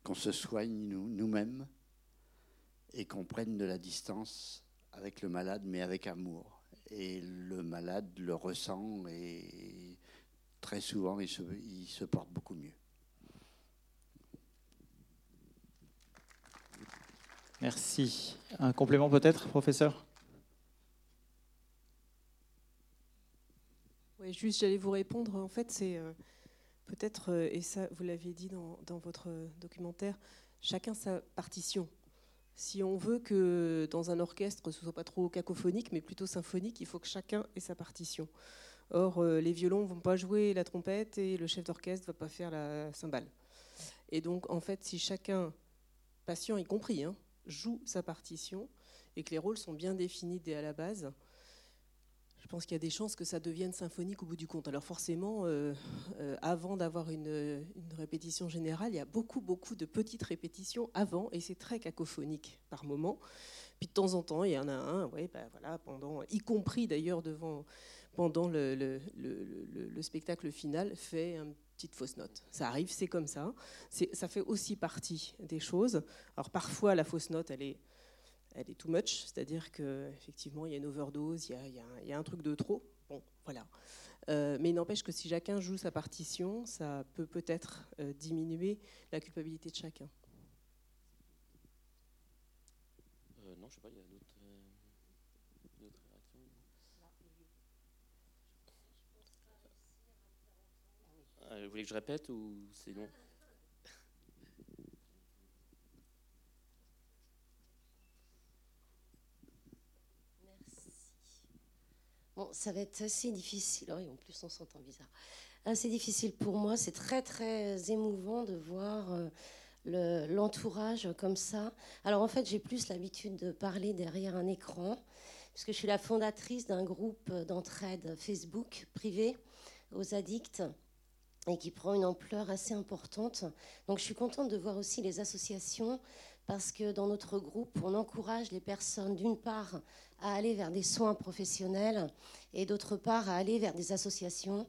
S8: qu'on se soigne nous-mêmes et qu'on prenne de la distance avec le malade, mais avec amour. Et le malade le ressent et très souvent, il se, il se porte beaucoup mieux.
S1: Merci. Un complément peut-être, professeur?
S2: Oui, juste, j'allais vous répondre. En fait, c'est euh, peut-être, euh, et ça, vous l'aviez dit dans, dans, votre documentaire, chacun sa partition. Si on veut que dans un orchestre ce soit pas trop cacophonique, mais plutôt symphonique, il faut que chacun ait sa partition. Or, euh, les violons vont pas jouer la trompette et le chef d'orchestre va pas faire la cymbale. Et donc, en fait, si chacun, patient y compris, hein, joue sa partition et que les rôles sont bien définis dès à la base, je pense qu'il y a des chances que ça devienne symphonique au bout du compte. Alors forcément, euh, euh, avant d'avoir une, répétition générale, il y a beaucoup, beaucoup de petites répétitions avant, et c'est très cacophonique par moment. Puis de temps en temps, il y en a un, ouais, bah, voilà, pendant, y compris d'ailleurs devant, pendant le, le, spectacle final, fait une petite fausse note. Ça arrive, c'est comme ça. Ça fait aussi partie des choses. Alors parfois, la fausse note, elle est elle est too much, c'est-à-dire qu'effectivement, il y a une overdose, il y a, un truc de trop. Bon, voilà. Euh, mais il n'empêche que si chacun joue sa partition, ça peut peut-être euh, diminuer la culpabilité de chacun.
S9: Euh, non, je sais pas, il y a réactions. vous voulez que je répète ou c'est bon
S10: Bon, ça va être assez difficile. Oui, en plus, on s'entend bizarre. Assez difficile pour moi. C'est très, très émouvant de voir euh, l'entourage comme ça. Alors en fait, j'ai plus l'habitude de parler derrière un écran, puisque je suis la fondatrice d'un groupe d'entraide Facebook privé aux addicts et qui prend une ampleur assez importante. Donc je suis contente de voir aussi les associations parce que dans notre groupe, on encourage les personnes d'une part à aller vers des soins professionnels et d'autre part à aller vers des associations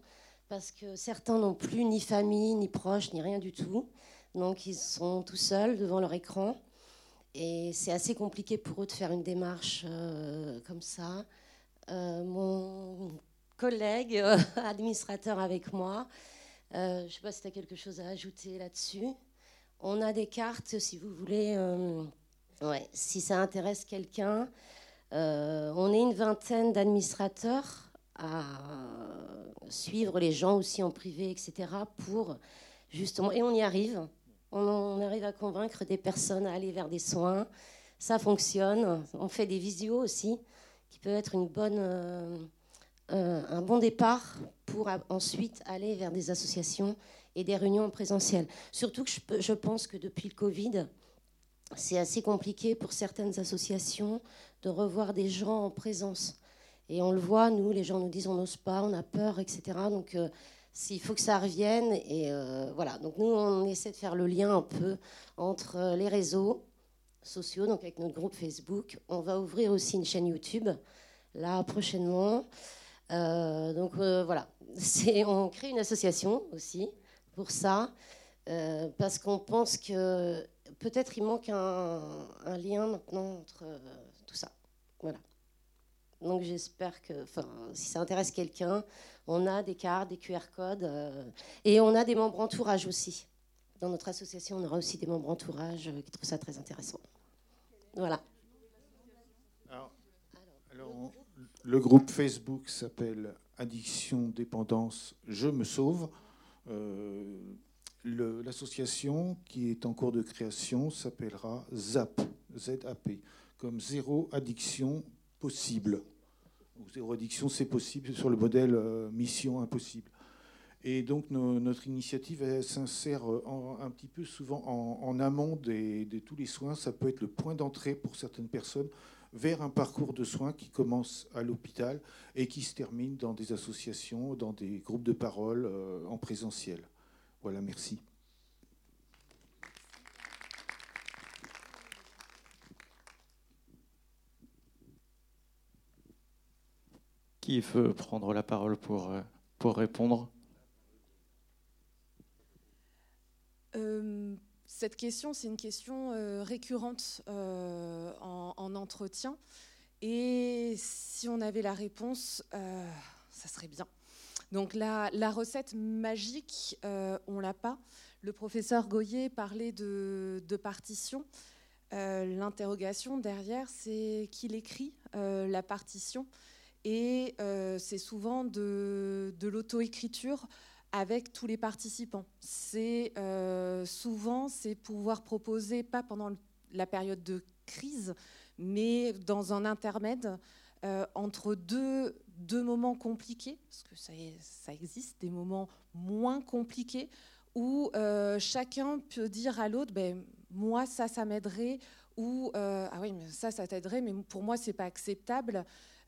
S10: parce que certains n'ont plus ni famille, ni proches, ni rien du tout. Donc ils sont tout seuls devant leur écran. Et c'est assez compliqué pour eux de faire une démarche euh, comme ça. Euh, mon collègue euh, [LAUGHS] administrateur avec moi, je ne sais pas si tu as quelque chose à ajouter là-dessus. On a des cartes, si vous voulez, ouais, si ça intéresse quelqu'un. on est une vingtaine d'administrateurs à suivre les gens aussi en privé, etc. pour justement, et on y arrive, on, arrive à convaincre des personnes à aller vers des soins. Ça fonctionne. On fait des visios aussi, qui peut être une bonne, euh, euh, un bon départ pour ensuite aller vers des associations et des réunions en présentiel. Surtout que je, pense que depuis le Covid, c'est assez compliqué pour certaines associations de revoir des gens en présence. Et on le voit, nous, les gens nous disent on n'ose pas, on a peur, etc. Donc, euh, s'il faut que ça revienne. Et euh, voilà. Donc, nous, on essaie de faire le lien un peu entre euh, les réseaux sociaux, donc avec notre groupe Facebook. On va ouvrir aussi une chaîne YouTube, là, prochainement. donc, voilà. [LAUGHS] On crée une association aussi pour ça, parce qu'on pense que peut-être il manque un, un lien maintenant entre tout ça. Voilà. Donc j'espère que, si ça intéresse quelqu'un, on a des cartes, des QR codes, euh, et on a des membres entourage aussi. Dans notre association, on aura aussi des membres entourage euh, qui trouvent ça très intéressant. Voilà.
S11: le groupe Facebook s'appelle Addiction, Dépendance, Je me sauve. Euh, l'association qui est en cours de création s'appellera ZAP, Z-A-P, comme Zéro Addiction Possible zéro addiction, c'est possible sur le modèle euh, mission impossible. Et donc notre initiative s'insère euh, un petit peu souvent en, amont de tous les soins. Ça peut être le point d'entrée pour certaines personnes vers un parcours de soins qui commence à l'hôpital et qui se termine dans des associations, dans des groupes de parole euh, en présentiel. Voilà, merci.
S1: Qui veut prendre la parole pour, euh, pour répondre?
S5: Euh, Cette question, c'est une question euh, récurrente en, entretien. Et si on avait la réponse, ça serait bien. Donc la, recette magique, on l'a pas. Le professeur Goyer parlait de, de partition. L'interrogation derrière, c'est qu'il écrit la partition et euh, c'est souvent de, l'auto-écriture avec tous les participants. C'est euh, souvent c'est pouvoir proposer pas pendant la période de crise, mais dans un intermède euh, entre deux, deux moments compliqués, parce que ça, ça existe des moments moins compliqués où chacun peut dire à l'autre, ben, moi ça, ça m'aiderait, ou ah oui, mais ça, ça t'aiderait, mais pour moi c'est pas acceptable.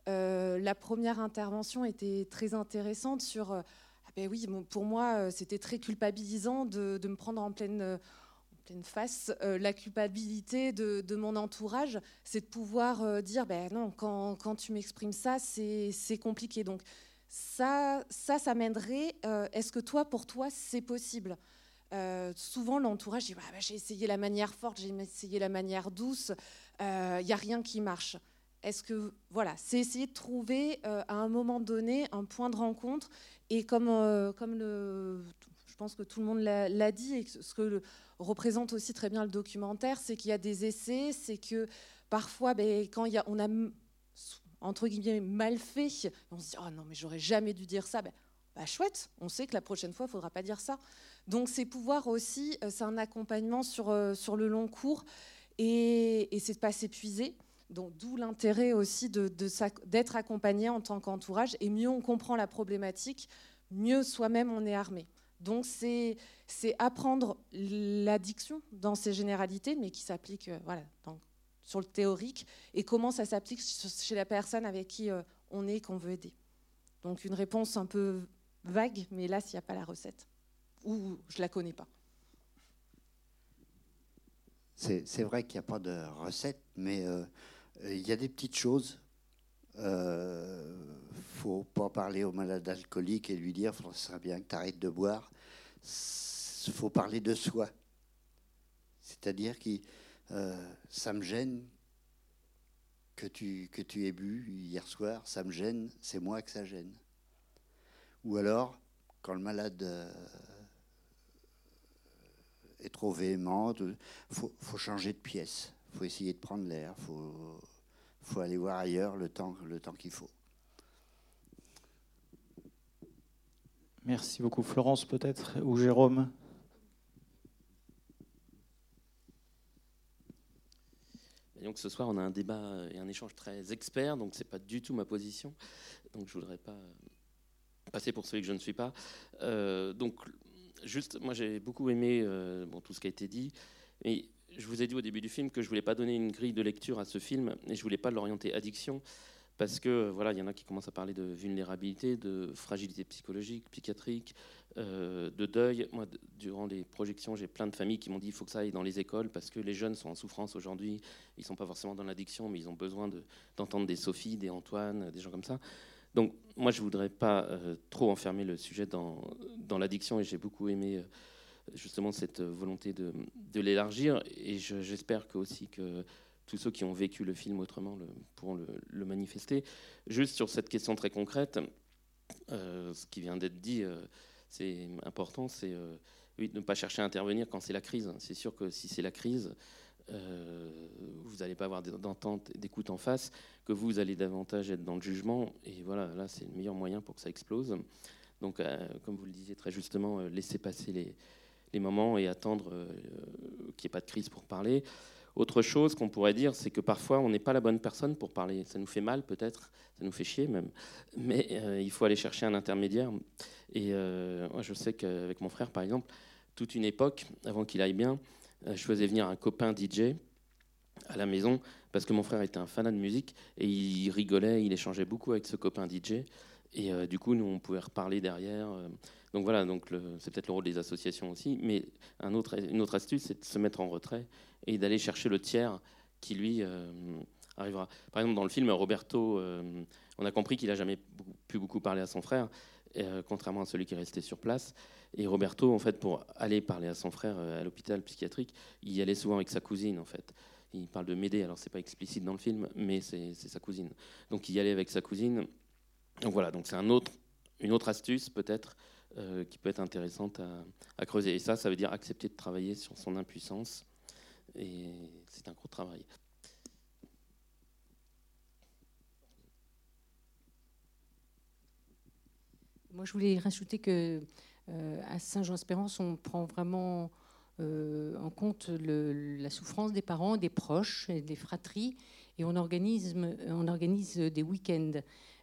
S5: Euh, la première intervention était très intéressante sur. Euh, ben oui, pour moi, euh, c'était très culpabilisant de, me prendre en pleine, pleine face la culpabilité de, mon entourage. C'est de pouvoir dire, ben non, quand, quand tu m'exprimes ça, c'est compliqué. Donc ça, ça, ça m'aiderait. Est-ce que toi, pour toi, c'est possible? Souvent, l'entourage dit bah, bah, J'ai essayé la manière forte, j'ai essayé la manière douce, il n'y a rien qui marche. Est-ce que voilà, c'est essayer de trouver euh, à un moment donné un point de rencontre et comme euh, comme le, je pense que tout le monde l'a dit et ce que représente aussi très bien le documentaire, c'est qu'il y a des essais, c'est que parfois, ben, quand on a entre guillemets mal fait, on se dit oh non mais j'aurais jamais dû dire ça. Ben, bah, chouette, on sait que la prochaine fois, il ne faudra pas dire ça. Donc c'est pouvoir aussi, euh, c'est un accompagnement sur, sur le long cours et, et c'est de ne pas s'épuiser. D'où l'intérêt aussi d'être accompagné en tant qu'entourage. Et mieux on comprend la problématique, mieux soi-même on est armé. Donc c'est apprendre l'addiction dans ses généralités, mais qui s'applique euh, voilà, sur le théorique, et comment ça s'applique chez la personne avec qui euh, on est, qu'on veut aider. Donc une réponse un peu vague, mais là, s'il n'y a pas la recette, ou je ne la connais pas.
S8: C'est vrai qu'il n'y a pas de recette, mais euh, il y a des petites choses. Il euh, faut pas parler au malade alcoolique et lui dire ce serait bien que tu arrêtes de boire. Il faut parler de soi. C'est-à-dire que euh, ça me gêne que tu, que tu aies bu hier soir, ça me gêne, c'est moi que ça gêne. Ou alors, quand le malade est trop véhément. Il faut, changer de pièce. Il faut essayer de prendre l'air. Il faut, faut, aller voir ailleurs le temps, le temps qu'il faut.
S1: Merci beaucoup. Florence, peut-être, ou Jérôme?
S9: Donc ce soir, on a un débat et un échange très expert, donc c'est pas du tout ma position. Donc je voudrais pas passer pour celui que je ne suis pas. Euh, donc juste, moi j'ai beaucoup aimé euh, bon, tout ce qui a été dit. Je vous ai dit au début du film que je voulais pas donner une grille de lecture à ce film et je voulais pas l'orienter addiction parce que voilà, il y en a qui commencent à parler de vulnérabilité, de fragilité psychologique, psychiatrique, euh, de deuil. Moi, durant les projections, j'ai plein de familles qui m'ont dit il faut que ça aille dans les écoles parce que les jeunes sont en souffrance aujourd'hui. Ils sont pas forcément dans l'addiction, mais ils ont besoin d'entendre des Sophie, des Antoine, des gens comme ça. Donc moi, je ne voudrais pas euh, trop enfermer le sujet dans, dans l'addiction et j'ai beaucoup aimé euh, justement cette volonté de, de l'élargir et j'espère que aussi que tous ceux qui ont vécu le film autrement le, pourront le, manifester. Juste sur cette question très concrète, euh, ce qui vient d'être dit, c'est important, c'est oui, de ne pas chercher à intervenir quand c'est la crise. C'est sûr que si c'est la crise, euh, vous n'allez pas avoir d'entente, d'écoute en face, que vous allez davantage être dans le jugement. Et voilà, là, c'est le meilleur moyen pour que ça explose. Donc, euh, comme vous le disiez très justement, euh, laisser passer les, moments et attendre qu'il n'y ait pas de crise pour parler. Autre chose qu'on pourrait dire, c'est que parfois, on n'est pas la bonne personne pour parler. Ça nous fait mal, peut-être, ça nous fait chier même. Mais il faut aller chercher un intermédiaire. Et moi, je sais qu'avec mon frère, par exemple, toute une époque, avant qu'il aille bien, euh, je faisais venir un copain DJ à la maison parce que mon frère était un fanat de musique et il rigolait, il échangeait beaucoup avec ce copain DJ. Et euh, du coup, nous, on pouvait reparler derrière. Euh. donc voilà, donc c'est peut-être le rôle des associations aussi. Mais un autre, une autre astuce, c'est de se mettre en retrait et d'aller chercher le tiers qui, lui, arrivera. Par exemple, dans le film, Roberto, on a compris qu'il n'a jamais pu beaucoup parler à son frère, contrairement à celui qui est resté sur place. Et Roberto, en fait, pour aller parler à son frère euh, à l'hôpital psychiatrique, il y allait souvent avec sa cousine, en fait. Il parle de m'aider, alors c'est pas explicite dans le film, mais c'est sa cousine. Donc il y allait avec sa cousine. Donc voilà, donc c'est un autre, une autre astuce peut-être euh, qui peut être intéressante à, creuser. Et ça, ça veut dire accepter de travailler sur son impuissance. Et c'est un gros travail.
S3: Moi, je voulais rajouter que euh, à Saint-Jean-Espérance, on prend vraiment euh, en compte la souffrance des parents, des proches, des fratries, et on organise des week-ends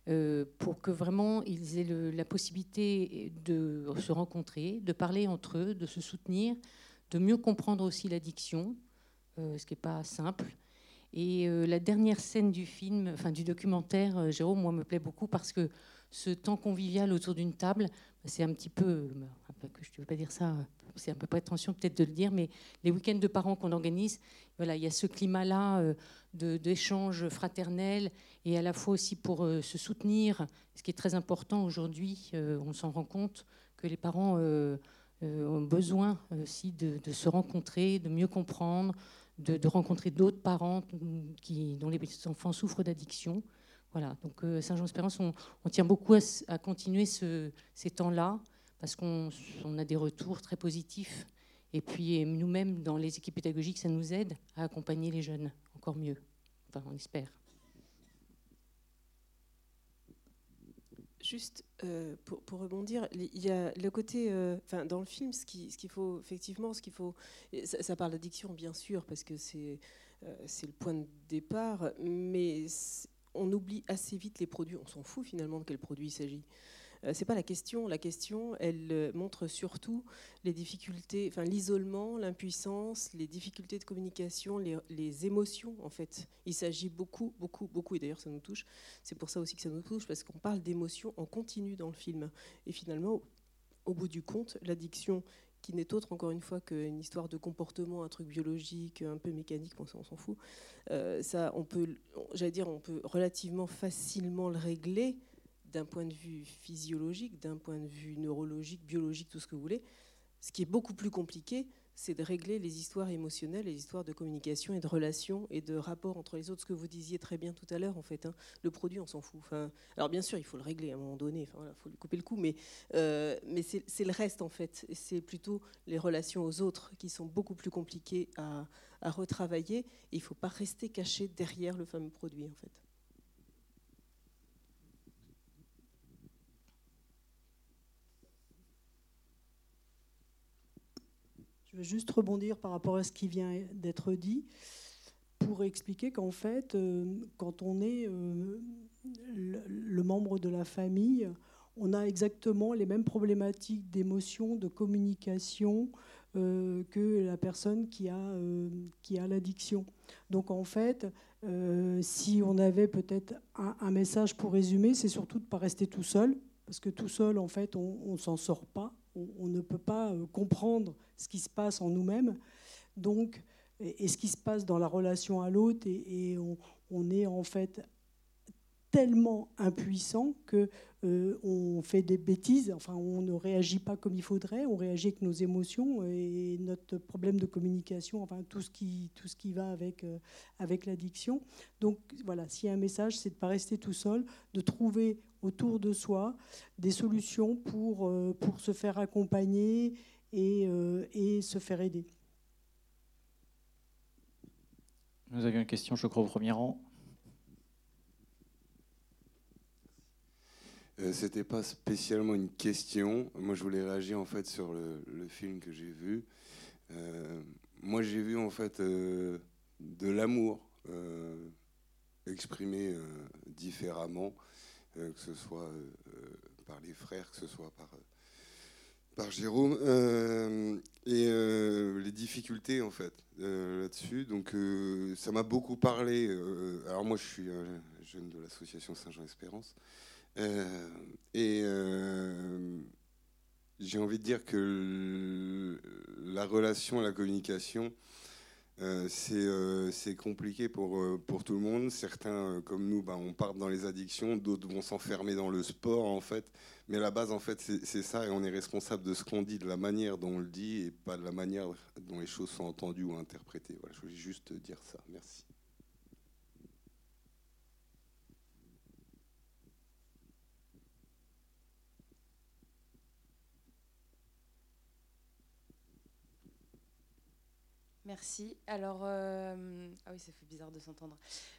S3: euh, pour que vraiment ils aient la possibilité de se rencontrer, de parler entre eux, de se soutenir, de mieux comprendre aussi l'addiction, ce qui n'est pas simple. Et la dernière scène du film, enfin du documentaire, Jérôme, moi me plaît beaucoup parce que ce temps convivial autour d'une table c'est un petit peu, je ne veux pas dire ça, c'est un peu prétention peut-être de le dire, mais les week-ends de parents qu'on organise, voilà, il y a ce climat-là euh, d'échange fraternel et à la fois aussi pour euh, se soutenir, ce qui est très important aujourd'hui, euh, on s'en rend compte que les parents ont besoin aussi de, se rencontrer, de mieux comprendre, de, rencontrer d'autres parents dont les enfants souffrent d'addiction. Voilà, donc Saint-Jean-Espérance, on, tient beaucoup à, continuer ces temps-là parce qu'on a des retours très positifs. Et puis nous-mêmes, dans les équipes pédagogiques, ça nous aide à accompagner les jeunes encore mieux. Enfin, on espère.
S2: Juste euh, pour, rebondir, il y a le côté, euh, dans le film, ce qu'il ce qu'il faut effectivement, ce qu'il faut, ça, ça parle d'addiction bien sûr parce que c'est c'est le point de départ, mais on oublie assez vite les produits. On s'en fout finalement de quel produit il s'agit. Euh, c'est pas la question. La question, elle euh, montre surtout les difficultés, enfin l'isolement, l'impuissance, les difficultés de communication, les, émotions en fait. Il s'agit beaucoup, beaucoup, beaucoup, et d'ailleurs ça nous touche. C'est pour ça aussi que ça nous touche parce qu'on parle d'émotions en continu dans le film. Et finalement, au bout du compte, l'addiction qui n'est autre encore une fois qu'une histoire de comportement, un truc biologique, un peu mécanique, on s'en fout. Euh, ça, on peut, j'allais dire, on peut relativement facilement le régler d'un point de vue physiologique, d'un point de vue neurologique, biologique, tout ce que vous voulez. Ce qui est beaucoup plus compliqué, c'est de régler les histoires émotionnelles, les histoires de communication et de relations et de rapports entre les autres. Ce que vous disiez très bien tout à l'heure, en fait. Hein. le produit, on s'en fout. Alors bien sûr, il faut le régler à un moment donné. Il faut lui couper le cou, mais, euh, c'est le reste, en fait. C'est plutôt les relations aux autres qui sont beaucoup plus compliquées à, retravailler. Et il ne faut pas rester caché derrière le fameux produit, en fait.
S7: Je vais juste rebondir par rapport à ce qui vient d'être dit pour expliquer qu'en fait, euh, quand on est euh, le, membre de la famille, on a exactement les mêmes problématiques d'émotion, de communication euh, que la personne qui a, a l'addiction. Donc en fait, si on avait peut-être un, un, message pour résumer, c'est surtout de ne pas rester tout seul, parce que tout seul, en fait, on ne s'en sort pas on, ne peut pas euh, comprendre ce qui se passe en nous-mêmes. Donc, et, ce qui se passe dans la relation à l'autre, et, on, est en fait tellement impuissant que euh, on fait des bêtises, enfin on ne réagit pas comme il faudrait, on réagit avec nos émotions et notre problème de communication, enfin tout ce qui, tout ce qui va avec, euh, avec l'addiction. Donc voilà, s'il y a un message, c'est de ne pas rester tout seul, de trouver autour de soi des solutions pour, euh, pour se faire accompagner et, et se faire aider.
S1: Nous avions une question, je crois, au premier rang.
S12: Euh, c'était pas spécialement une question. Moi, je voulais réagir en fait sur le, film que j'ai vu. Euh, moi, j'ai vu en fait euh, de l'amour exprimé différemment, que ce soit par les frères, que ce soit par par Jérôme et les difficultés en fait là-dessus. Donc ça m'a beaucoup parlé. alors moi, je suis jeune de l'association Saint-Jean-Espérance. Euh, et euh, j'ai envie de dire que la relation, la communication, euh, c'est compliqué pour, pour tout le monde. Certains, comme nous, bah, on part dans les addictions, d'autres vont s'enfermer dans le sport, en fait. Mais la base, en fait, c'est ça, et on est responsable de ce qu'on dit, de la manière dont on le dit, et pas de la manière dont les choses sont entendues ou interprétées. Voilà, je voulais juste dire ça. Merci.
S13: Merci. Alors, euh, ah oui, ça fait bizarre de s'entendre.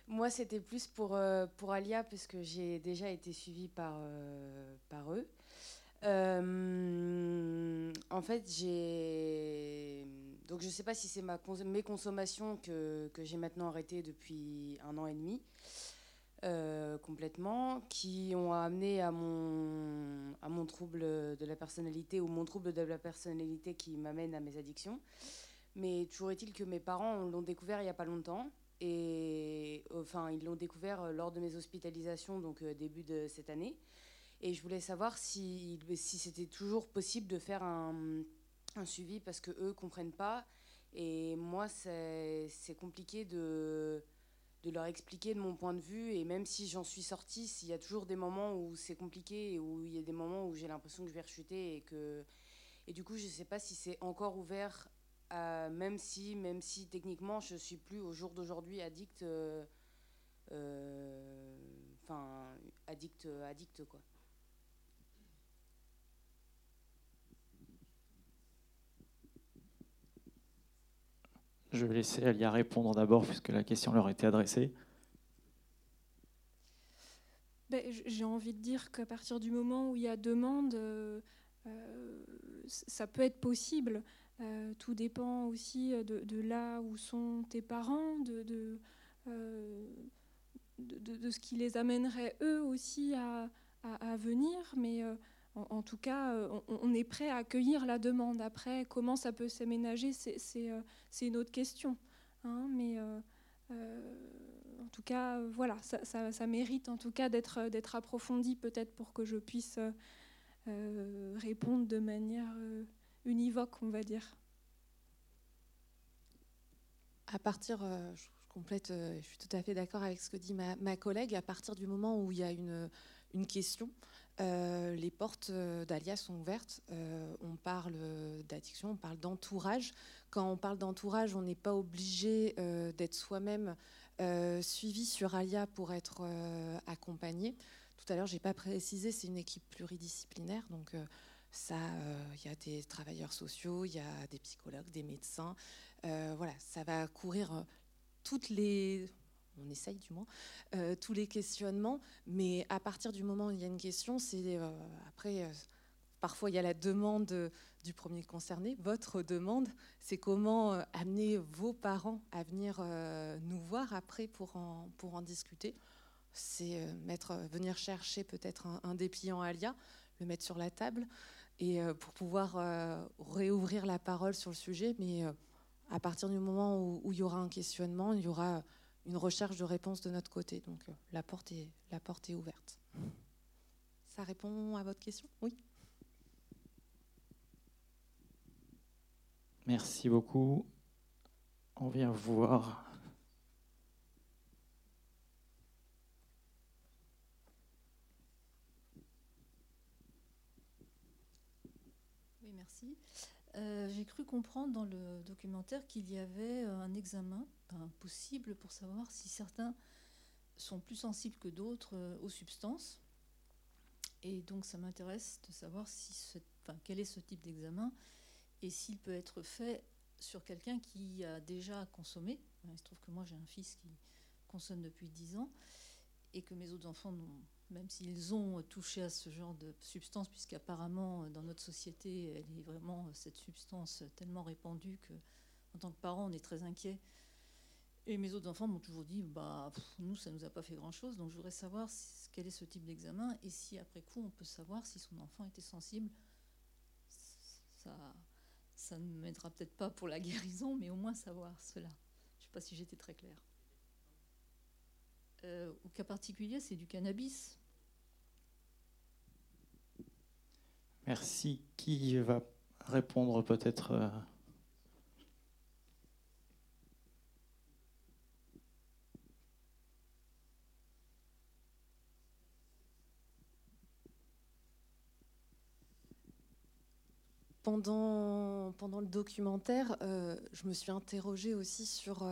S13: Moi, c'était plus pour, euh, pour Alia, puisque j'ai déjà été suivie par, euh, par eux. en fait, j'ai. Donc, je ne sais pas si c'est mes consommations que, que j'ai maintenant arrêtées depuis un an et demi. complètement, qui ont amené à mon, à mon trouble de la personnalité ou mon trouble de la personnalité qui m'amène à mes addictions. Mais toujours est-il que mes parents l'ont découvert il n'y a pas longtemps. Et enfin, ils l'ont découvert euh, lors de mes hospitalisations, donc euh, début de cette année. Et je voulais savoir si, si c'était toujours possible de faire un, suivi parce que eux comprennent pas. Et moi, c'est compliqué de, de leur expliquer de mon point de vue. Et même si j'en suis sortie, s'il y a toujours des moments où c'est compliqué et où il y a des moments où j'ai l'impression que je vais rechuter et que. Et du coup, je ne sais pas si c'est encore ouvert euh, même si, même si techniquement je suis plus au jour d'aujourd'hui addict, euh, euh, enfin addict, addict quoi.
S1: Je vais laisser Alia répondre d'abord puisque la question leur a été adressée.
S6: Ben, J'ai envie de dire qu'à partir du moment où il y a demande, ça peut être possible. Euh, tout dépend aussi euh, de, là où sont tes parents, de, euh, de, de, ce qui les amènerait eux aussi à, à, venir. Mais en, tout cas, on, est prêt à accueillir la demande. Après, comment ça peut s'aménager, c'est une autre question. Hein, mais en tout cas, voilà, ça, mérite en tout cas d'être approfondi peut-être pour que je puisse répondre de manière univoque, on va dire.
S5: À partir, je complète, je suis tout à fait d'accord avec ce que dit ma, collègue, à partir du moment où il y a une, question, euh, les portes euh, d'Alia sont ouvertes. Euh, on parle d'addiction, on parle d'entourage. Quand on parle d'entourage, on n'est pas obligé d'être soi-même suivi sur Alia pour être accompagné. Tout à l'heure, j'ai pas précisé, c'est une équipe pluridisciplinaire, donc ça, il y a des travailleurs sociaux, il y a des psychologues, des médecins. voilà, ça va courir toutes les on essaye du moins, euh, tous les questionnements. Mais à partir du moment où il y a une question, c'est euh, après, euh, parfois il y a la demande du premier concerné, votre demande, c'est comment amener vos parents à venir nous voir après pour en, pour en discuter. C'est mettre, venir chercher peut-être un, dépliant Alia, le mettre sur la table et pour pouvoir réouvrir la parole sur le sujet. Mais à partir du moment où, il y aura un questionnement, il y aura une recherche de réponse de notre côté. Donc euh, la porte est ouverte. Ça répond à votre question? Oui.
S1: Merci beaucoup. On vient voir.
S14: Oui, merci. Euh, j'ai cru comprendre dans le documentaire qu'il y avait euh, un examen possible pour savoir si certains sont plus sensibles que d'autres euh, aux substances. Et donc ça m'intéresse de savoir si quel est ce type d'examen et s'il peut être fait sur quelqu'un qui a déjà consommé. Il se trouve que moi j'ai un fils qui consomme depuis 10 ans et que mes autres enfants n'ont même s'ils ont touché à ce genre de substance, puisqu'apparemment dans notre société, elle est vraiment cette substance tellement répandue que, en tant que parent, on est très inquiet. Et mes autres enfants m'ont toujours dit, bah, nous, ça nous a pas fait grand-chose, donc je voudrais savoir quel est ce type d'examen et si après coup, on peut savoir si son enfant était sensible. Ça, ça ne m'aidera peut-être pas pour la [LAUGHS] guérison, mais au moins savoir cela. Je ne sais pas si j'étais très claire. Euh, au cas particulier, c'est du cannabis.
S1: Merci. Qui va répondre peut-être euh,
S5: Pendant, pendant le documentaire, euh, je me suis interrogée aussi sur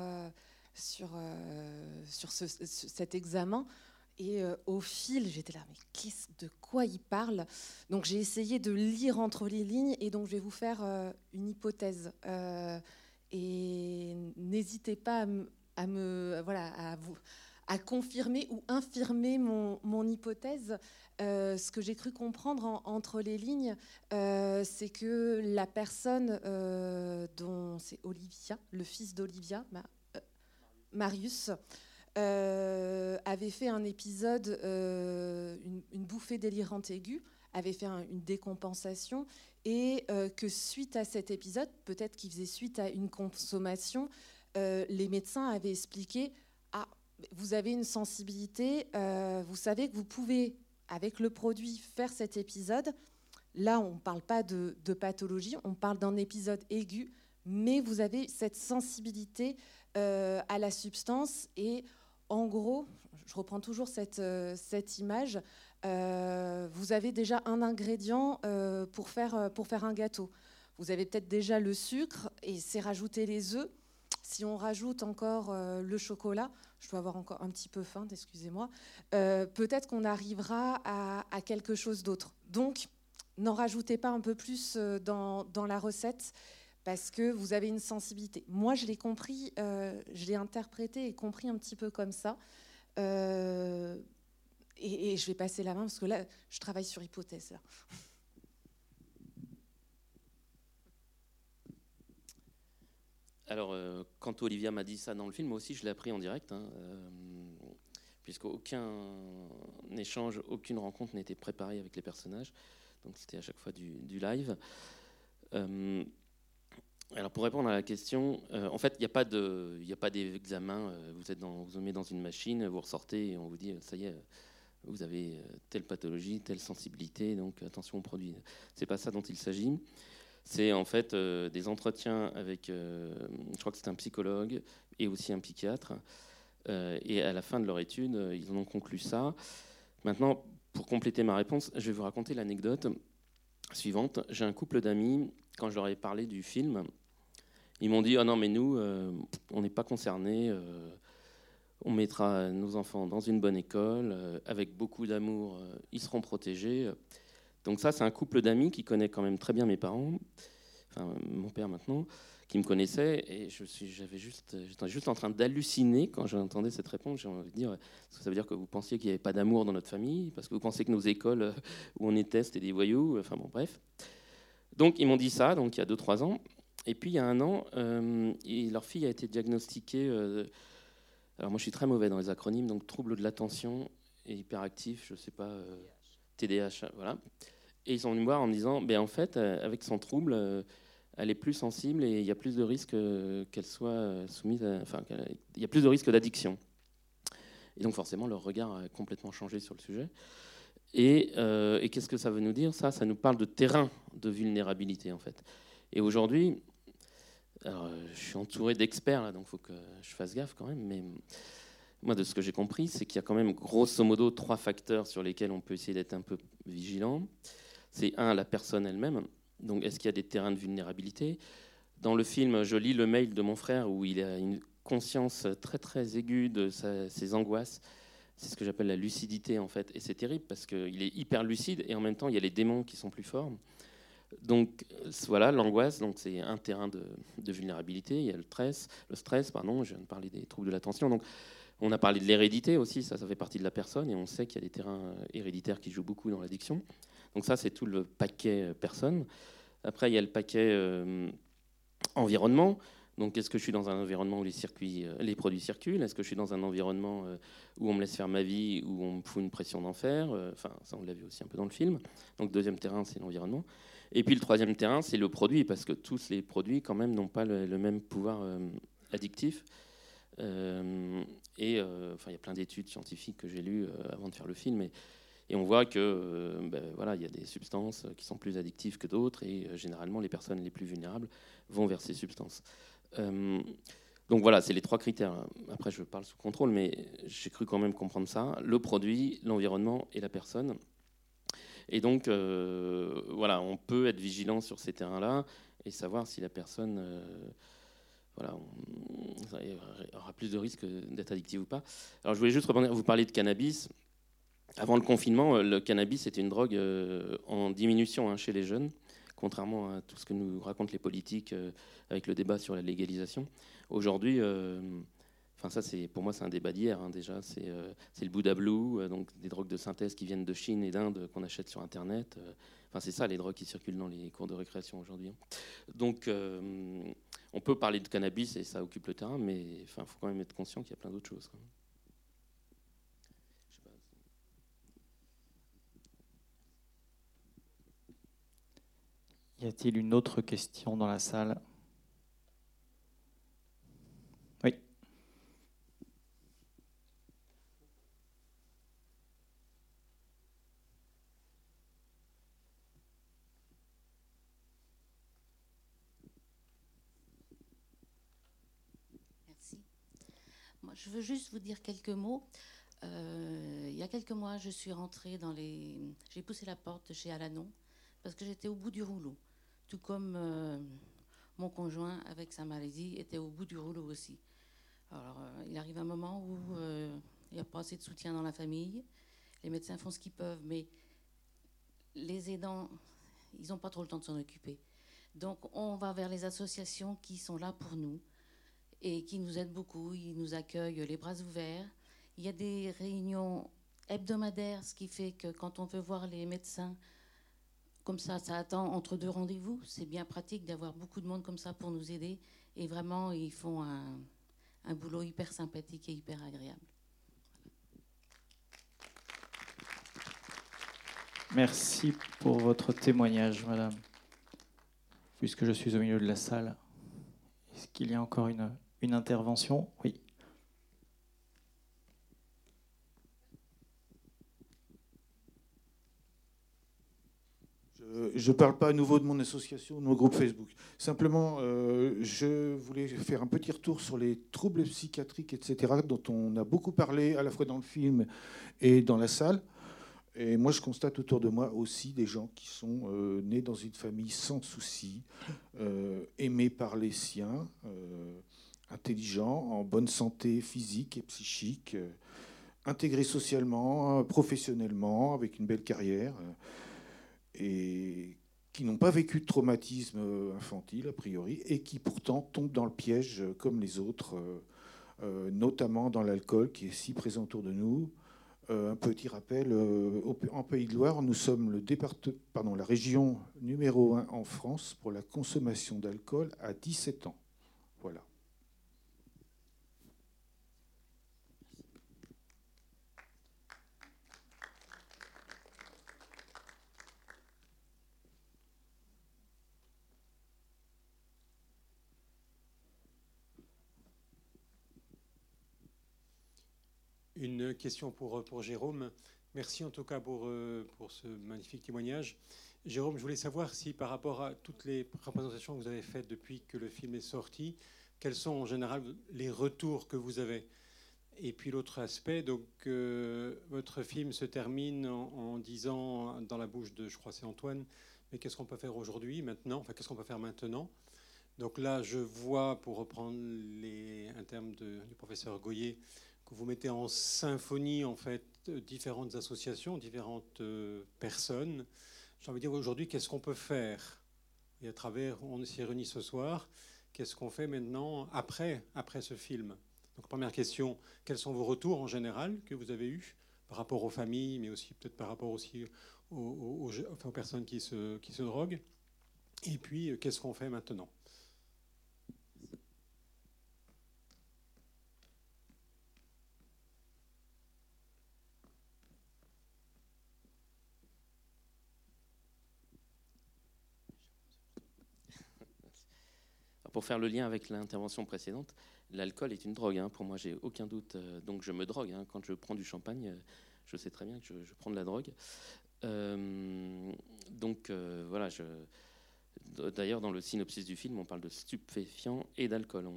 S5: sur, euh, sur cet examen. Et euh, au fil, j'étais là, mais de quoi il parle? Donc j'ai essayé de lire entre les lignes et donc je vais vous faire euh, une hypothèse. et n'hésitez pas à me, voilà, à vous, à confirmer ou infirmer mon, mon hypothèse. ce que j'ai cru comprendre entre les lignes, c'est que la personne dont c'est Olivia, le fils d'Olivia, Marius, euh, avait fait un épisode, euh, une, bouffée délirante aiguë, avait fait une décompensation, et euh, que suite à cet épisode, peut-être qu'il faisait suite à une consommation, les médecins avaient expliqué Ah, vous avez une sensibilité, vous savez que vous pouvez, avec le produit, faire cet épisode. Là, on ne parle pas de, pathologie, on parle d'un épisode aigu, mais vous avez cette sensibilité à la substance. Et en gros, je reprends toujours cette, euh, cette image, euh, vous avez déjà un ingrédient pour, faire, pour faire un gâteau. Vous avez peut-être déjà le sucre et c'est rajouter les œufs. Si on rajoute encore le chocolat, je dois avoir encore un petit peu faim, excusez-moi, peut-être qu'on arrivera à, à, quelque chose d'autre. Donc, n'en rajoutez pas un peu plus dans, dans la recette parce que vous avez une sensibilité. Moi, je l'ai compris, euh, je l'ai interprété et compris un petit peu comme ça. Euh, et, je vais passer la main parce que là, je travaille sur hypothèse.
S9: Alors, euh, quand Olivia m'a dit ça dans le film, moi aussi, je l'ai appris en direct, hein, puisqu'aucun échange, aucune rencontre n'était préparée avec les personnages. donc c'était à chaque fois du, du live. Alors pour répondre à la question, euh, en fait, il n'y a pas de, d'examen. euh, vous êtes dans, vous met dans une machine, vous ressortez et on vous dit, ça y est, vous avez euh, telle pathologie, telle sensibilité, donc attention aux produits. C'est pas ça dont il s'agit. C'est en fait des entretiens avec, je crois que c'est un psychologue et aussi un psychiatre. Et à la fin de leur étude, ils en ont conclu ça. Maintenant, pour compléter ma réponse, je vais vous raconter l'anecdote suivante. J'ai un couple d'amis, quand je leur ai parlé du film, ils m'ont dit Ah non, mais nous, euh, on n'est pas concernés. euh, on mettra nos enfants dans une bonne école, euh, avec beaucoup d'amour, ils seront protégés. Donc, ça, c'est un couple d'amis qui connaît quand même très bien mes parents, enfin, mon père maintenant, qui me connaissait. Et j'étais juste en train d'halluciner quand j'entendais cette réponse. J'ai envie de dire ça veut dire que vous pensiez qu'il n'y avait pas d'amour dans notre famille Parce que vous pensez que nos écoles où on était, c'était des voyous Enfin, bon, bref. Donc, ils m'ont dit ça, donc il y a 2-3 ans. Et puis, il y a un an, euh, leur fille a été diagnostiquée. euh, alors, moi, je suis très mauvais dans les acronymes, donc trouble de l'attention et hyperactif, je ne sais pas, euh, TDAH, voilà. Et ils sont venus me voir en me disant ben, en fait, euh, avec son trouble, elle est plus sensible et il y a plus de risques qu'elle soit soumise. Enfin, il y a plus de risques d'addiction. Et donc, forcément, leur regard a complètement changé sur le sujet. Et, et qu'est-ce que ça veut nous dire? Ça, ça nous parle de terrain de vulnérabilité, en fait. Et aujourd'hui, euh, je suis entouré d'experts, donc il faut que je fasse gaffe quand même. Mais moi, de ce que j'ai compris, c'est qu'il y a quand même grosso modo trois facteurs sur lesquels on peut essayer d'être un peu vigilant. C'est un, la personne elle-même. Donc, est-ce qu'il y a des terrains de vulnérabilité? Dans le film, je lis le mail de mon frère où il a une conscience très très aiguë de ses angoisses. C'est ce que j'appelle la lucidité en fait. Et c'est terrible parce qu'il est hyper lucide et en même temps il y a les démons qui sont plus forts. Donc euh, voilà, l'angoisse, c'est un terrain de, vulnérabilité. Il y a le stress, le stress, pardon. Je viens de parler des troubles de l'attention. Donc on a parlé de l'hérédité aussi, ça, ça fait partie de la personne et on sait qu'il y a des terrains euh, héréditaires qui jouent beaucoup dans l'addiction. Donc ça, c'est tout le paquet euh, personne. Après, il y a le paquet environnement. Donc, est-ce que je suis dans un environnement où les, circuits, les produits circulent? Est-ce que je suis dans un environnement où on me laisse faire ma vie, où on me fout une pression d'enfer? Enfin, ça, on l'a vu aussi un peu dans le film. Donc, deuxième terrain, c'est l'environnement. Et puis, le troisième terrain, c'est le produit, parce que tous les produits, quand même, n'ont pas le, même pouvoir euh, addictif. Euh, et euh, enfin, il y a plein d'études scientifiques que j'ai lues avant de faire le film. Et, on voit que ben, voilà, il y a des substances qui sont plus addictives que d'autres, et généralement, les personnes les plus vulnérables vont vers ces substances. Donc voilà, c'est les trois critères. Après, je parle sous contrôle, mais j'ai cru quand même comprendre ça le produit, l'environnement et la personne. Et donc, euh, voilà, on peut être vigilant sur ces terrains-là et savoir si la personne euh, voilà, aura plus de risques d'être addictive ou pas. Alors, je voulais juste rebondir. Vous parlez de cannabis. Avant le confinement, euh, le cannabis était une drogue en diminution hein, chez les jeunes, contrairement à tout ce que nous racontent les politiques avec le débat sur la légalisation. Aujourd'hui, enfin ça, c'est pour moi, c'est un débat d'hier hein, déjà. C'est euh, le Buddha Blue, euh, donc des drogues de synthèse qui viennent de Chine et d'Inde qu'on achète sur Internet. Euh, Enfin, c'est ça les drogues qui circulent dans les cours de récréation aujourd'hui. hein. Donc, euh, on peut parler de cannabis et ça occupe le terrain, mais il faut quand même être conscient qu'il y a plein d'autres choses.
S1: Y a-t-il une autre question dans la salle Oui.
S15: Merci. Moi, je veux juste vous dire quelques mots. Euh, il y a quelques mois, je suis rentrée dans les. J'ai poussé la porte chez Alanon parce que j'étais au bout du rouleau. Tout comme euh, mon conjoint, avec sa maladie, était au bout du rouleau aussi. Alors, euh, il arrive un moment où il n'y a pas assez de soutien dans la famille. Les médecins font ce qu'ils peuvent, mais les aidants, ils n'ont pas trop le temps de s'en occuper. Donc, on va vers les associations qui sont là pour nous et qui nous aident beaucoup. Ils nous accueillent les bras ouverts. Il y a des réunions hebdomadaires, ce qui fait que quand on veut voir les médecins, comme ça, ça attend entre deux rendez-vous. C'est bien pratique d'avoir beaucoup de monde comme ça pour nous aider. Et vraiment, ils font un, boulot hyper sympathique et hyper agréable.
S1: Merci pour votre témoignage, madame. Puisque je suis au milieu de la salle, est-ce qu'il y a encore une, une intervention Oui.
S11: Je ne parle pas à nouveau de mon association, de mon groupe Facebook. Simplement, euh, je voulais faire un petit retour sur les troubles psychiatriques, etc., dont on a beaucoup parlé à la fois dans le film et dans la salle. Et moi, je constate autour de moi aussi des gens qui sont euh, nés dans une famille sans soucis, euh, aimés par les siens, intelligents, en bonne santé physique et psychique, intégrés socialement, professionnellement, avec une belle carrière et qui n'ont pas vécu de traumatisme euh, infantile, a priori, et qui pourtant tombent dans le piège euh, comme les autres, euh, notamment dans l'alcool qui est si présent autour de nous. un petit rappel, en Pays de Loire, nous sommes la région numéro 1 en France pour la consommation d'alcool à 17 ans. Voilà.
S16: Une question pour, pour Jérôme. Merci en tout cas pour, euh, pour ce magnifique témoignage. Jérôme, je voulais savoir si par rapport à toutes les représentations que vous avez faites depuis que le film est sorti, quels sont en général les retours que vous avez? Et puis l'autre aspect, donc euh, votre film se termine en, disant dans la bouche de, je crois c'est Antoine, mais qu'est-ce qu'on peut faire aujourd'hui, maintenant? Enfin, qu'est-ce qu'on peut faire maintenant? Donc là, je vois, pour reprendre un terme du professeur Goyer, vous mettez en symphonie en fait différentes associations, différentes euh, personnes. J'ai envie de dire aujourd'hui, qu'est-ce qu'on peut faire? Et à travers, on s'est réunis ce soir, qu'est-ce qu'on fait maintenant après, après ce film? Donc première question, quels sont vos retours en général que vous avez eus par rapport aux familles, mais aussi peut-être par rapport aussi aux, personnes qui se, qui se droguent? Et puis, qu'est-ce qu'on fait maintenant?
S9: Pour faire le lien avec l'intervention précédente, l'alcool est une drogue. Hein. Pour moi, j'ai aucun doute. Euh, donc, je me drogue. Hein. Quand je prends du champagne, euh, je sais très bien que je, prends de la drogue. Euh, donc, voilà. D'ailleurs, dans le synopsis du film, on parle de stupéfiants et d'alcool.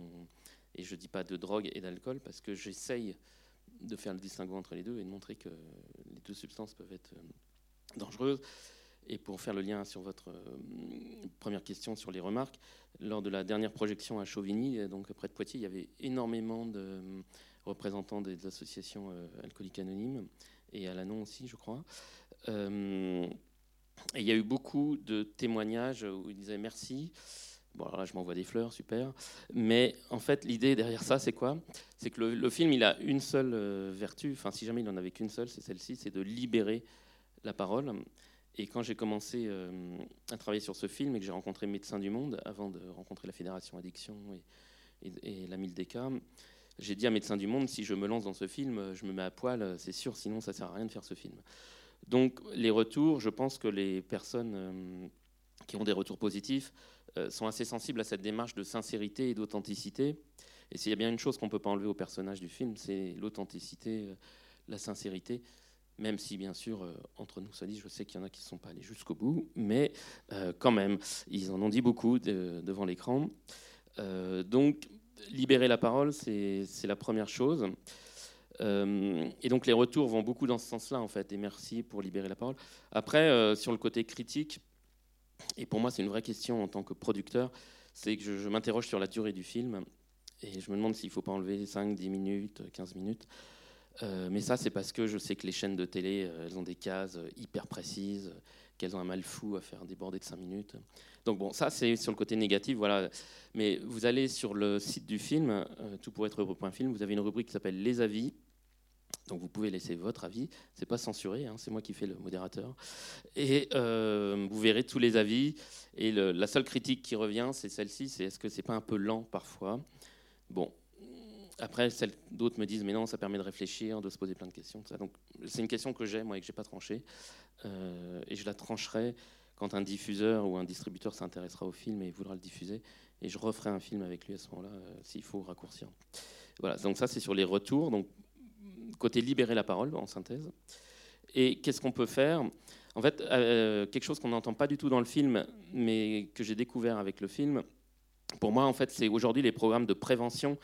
S9: Et je ne dis pas de drogue et d'alcool parce que j'essaye de faire le distinguo entre les deux et de montrer que les deux substances peuvent être dangereuses. Et pour faire le lien sur votre euh, première question sur les remarques, lors de la dernière projection à Chauvigny, euh, donc près de Poitiers, il y avait énormément de euh, représentants des associations alcooliques anonymes et à l'Anon aussi, je crois. et il y a eu beaucoup de témoignages où ils disaient merci. Bon, alors là, je m'envoie des fleurs, super. Mais en fait, l'idée derrière ça, c'est quoi? C'est que le, le, film, il a une seule vertu, enfin, si jamais il n'en avait qu'une seule, c'est celle-ci, c'est de libérer la parole. Et quand j'ai commencé euh, à travailler sur ce film et que j'ai rencontré Médecins du Monde, avant de rencontrer la Fédération Addiction et, et, la Mildeca, j'ai dit à Médecins du Monde, si je me lance dans ce film, je me mets à poil, c'est sûr, sinon ça sert à rien de faire ce film. Donc les retours, je pense que les personnes euh, qui ont des retours positifs euh, sont assez sensibles à cette démarche de sincérité et d'authenticité. Et s'il y a bien une chose qu'on ne peut pas enlever au personnage du film, c'est l'authenticité, la sincérité même si bien sûr, euh, entre nous, ça dit, je sais qu'il y en a qui ne sont pas allés jusqu'au bout, mais euh, quand même, ils en ont dit beaucoup devant l'écran. Euh, donc, libérer la parole, c'est la première chose. et donc, les retours vont beaucoup dans ce sens-là, en fait, et merci pour libérer la parole. Après, sur le côté critique, et pour moi, c'est une vraie question en tant que producteur, c'est que je, je m'interroge sur la durée du film, et je me demande s'il ne faut pas enlever 5, 10 minutes, 15 minutes. Euh, mais ça, c'est parce que je sais que les chaînes de télé, euh, elles ont des cases euh, hyper précises, qu'elles ont un mal fou à faire déborder de 5 minutes. Donc bon, ça, c'est sur le côté négatif, voilà. Mais vous allez sur le site du film, tout pour être heureux.film, vous avez une rubrique qui s'appelle Les avis. Donc vous pouvez laisser votre avis, c'est pas censuré, hein, c'est moi qui fais le modérateur. Et vous verrez tous les avis. Et la seule critique qui revient, c'est celle-ci, c'est est-ce que c'est pas un peu lent parfois? Bon, après, d'autres me disent, mais non, ça permet de réfléchir, de se poser plein de questions. Donc, c'est une question que j'ai, moi, et que je n'ai pas tranchée. Euh, et je la trancherai quand un diffuseur ou un distributeur s'intéressera au film et voudra le diffuser. Et je referai un film avec lui à ce moment-là, euh, s'il faut raccourcir. Voilà, donc ça, c'est sur les retours. Donc, côté libérer la parole, en synthèse. Et qu'est-ce qu'on peut faire? En fait, euh, quelque chose qu'on n'entend pas du tout dans le film, mais que j'ai découvert avec le film, pour moi, en fait, c'est aujourd'hui les programmes de prévention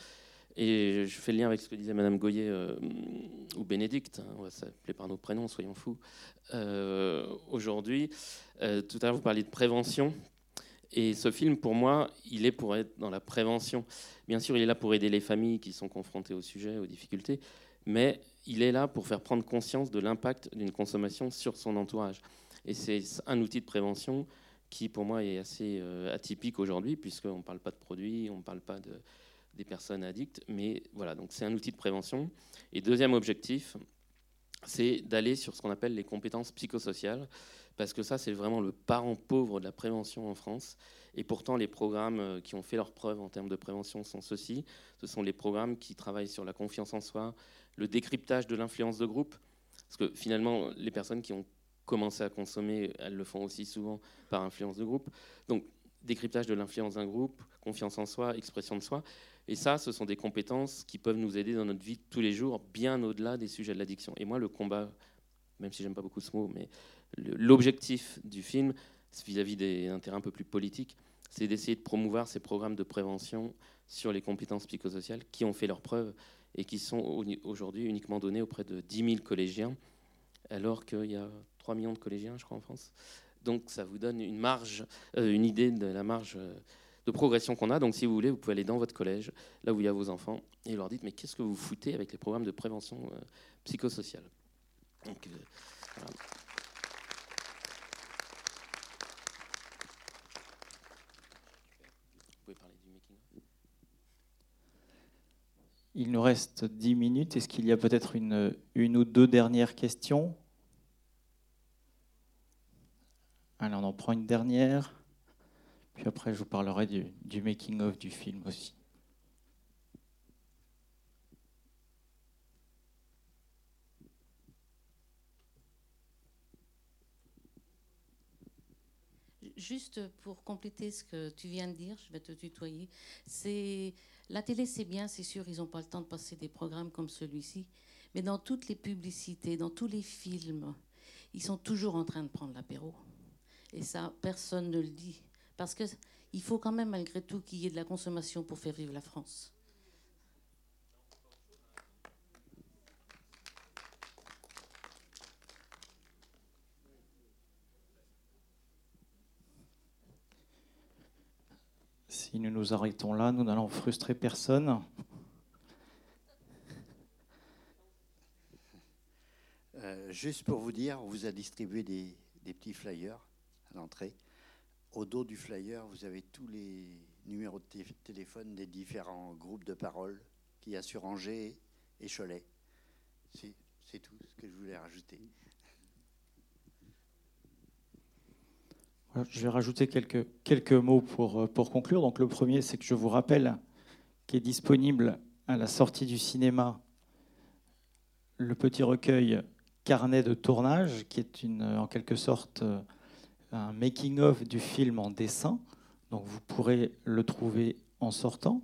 S9: et je fais le lien avec ce que disait Madame Goyer euh, ou Bénédicte, hein, on va s'appeler par nos prénoms, soyons fous. Euh, aujourd'hui, euh, tout à l'heure vous parliez de prévention, et ce film, pour moi, il est pour être dans la prévention. Bien sûr, il est là pour aider les familles qui sont confrontées au sujet, aux difficultés, mais il est là pour faire prendre conscience de l'impact d'une consommation sur son entourage. Et c'est un outil de prévention qui, pour moi, est assez atypique aujourd'hui, puisqu'on ne parle pas de produits, on ne parle pas de des personnes addictes. Mais voilà, donc c'est un outil de prévention. Et deuxième objectif, c'est d'aller sur ce qu'on appelle les compétences psychosociales, parce que ça, c'est vraiment le parent pauvre de la prévention en France. Et pourtant, les programmes euh, qui ont fait leurs preuves en termes de prévention sont ceux-ci. Ce sont les programmes qui travaillent sur la confiance en soi, le décryptage de l'influence de groupe, parce que finalement, les personnes qui ont commencé à consommer, elles le font aussi souvent par influence de groupe. Donc, décryptage de l'influence d'un groupe, confiance en soi, expression de soi. Et ça, ce sont des compétences qui peuvent nous aider dans notre vie tous les jours, bien au-delà des sujets de l'addiction. Et moi, le combat, même si j'aime pas beaucoup ce mot, mais l'objectif du film, vis-à-vis d'un terrain un peu plus politique, c'est d'essayer de promouvoir ces programmes de prévention sur les compétences psychosociales qui ont fait leurs preuves et qui sont aujourd'hui uniquement donnés auprès de 10 000 collégiens, alors qu'il y a 3 millions de collégiens, je crois, en France. Donc ça vous donne une marge, euh, une idée de la marge euh, de progression qu'on a. Donc, si vous voulez, vous pouvez aller dans votre collège, là où il y a vos enfants, et leur dites Mais qu'est-ce que vous foutez avec les programmes de prévention euh, psychosociale? Euh,
S1: Il nous reste 10 minutes. Est-ce qu'il y a peut-être une, une ou deux dernières questions? Alors, on en prend une dernière. Puis après, je vous parlerai du, making-of du film aussi.
S15: Juste pour compléter ce que tu viens de dire, je vais te tutoyer. C'est la télé, c'est bien, c'est sûr, ils n'ont pas le temps de passer des programmes comme celui-ci, mais dans toutes les publicités, dans tous les films, ils sont toujours en train de prendre l'apéro. Et ça, personne ne le dit. Parce qu'il faut quand même, malgré tout, qu'il y ait de la consommation pour faire vivre la France.
S1: Si nous nous arrêtons là, nous n'allons frustrer personne.
S8: Euh, juste pour vous dire, on vous a distribué des petits flyers à l'entrée. Au dos du flyer, vous avez tous les numéros de téléphone des différents groupes de parole qui a sur Angers et Cholet. C'est tout ce que je voulais rajouter.
S1: je vais rajouter quelques, quelques mots pour, pour conclure. Donc, le premier, c'est que je vous rappelle qu'il est disponible à la sortie du cinéma le petit recueil Carnet de tournage, qui est une, en quelque sorte un making-of du film en dessin. Donc vous pourrez le trouver en sortant.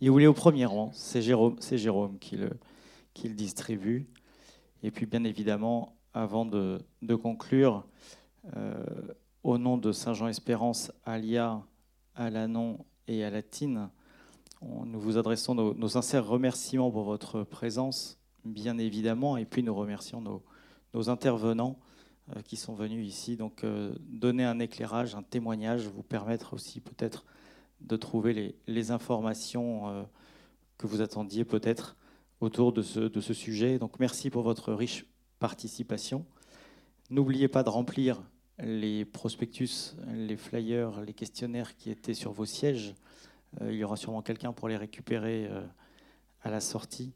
S1: Il voulait au premier rang. C'est Jérôme, qui, le, qui le distribue. Et puis bien évidemment, avant de, conclure, euh, au nom de Saint-Jean-Espérance, Alia, Alanon et Alatine, nous vous adressons nos, sincères remerciements pour votre présence, bien évidemment, et puis nous remercions nos, intervenants qui sont venus ici. Donc euh, donner un éclairage, un témoignage, vous permettre aussi peut-être de trouver les, informations euh, que vous attendiez peut-être autour de ce sujet. Donc merci pour votre riche participation. N'oubliez pas de remplir les prospectus, les flyers, les questionnaires qui étaient sur vos sièges. il y aura sûrement quelqu'un pour les récupérer à la sortie.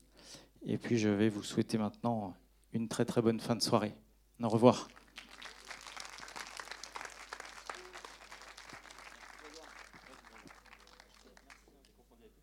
S1: Et puis je vais vous souhaiter maintenant une très très bonne fin de soirée. Au revoir.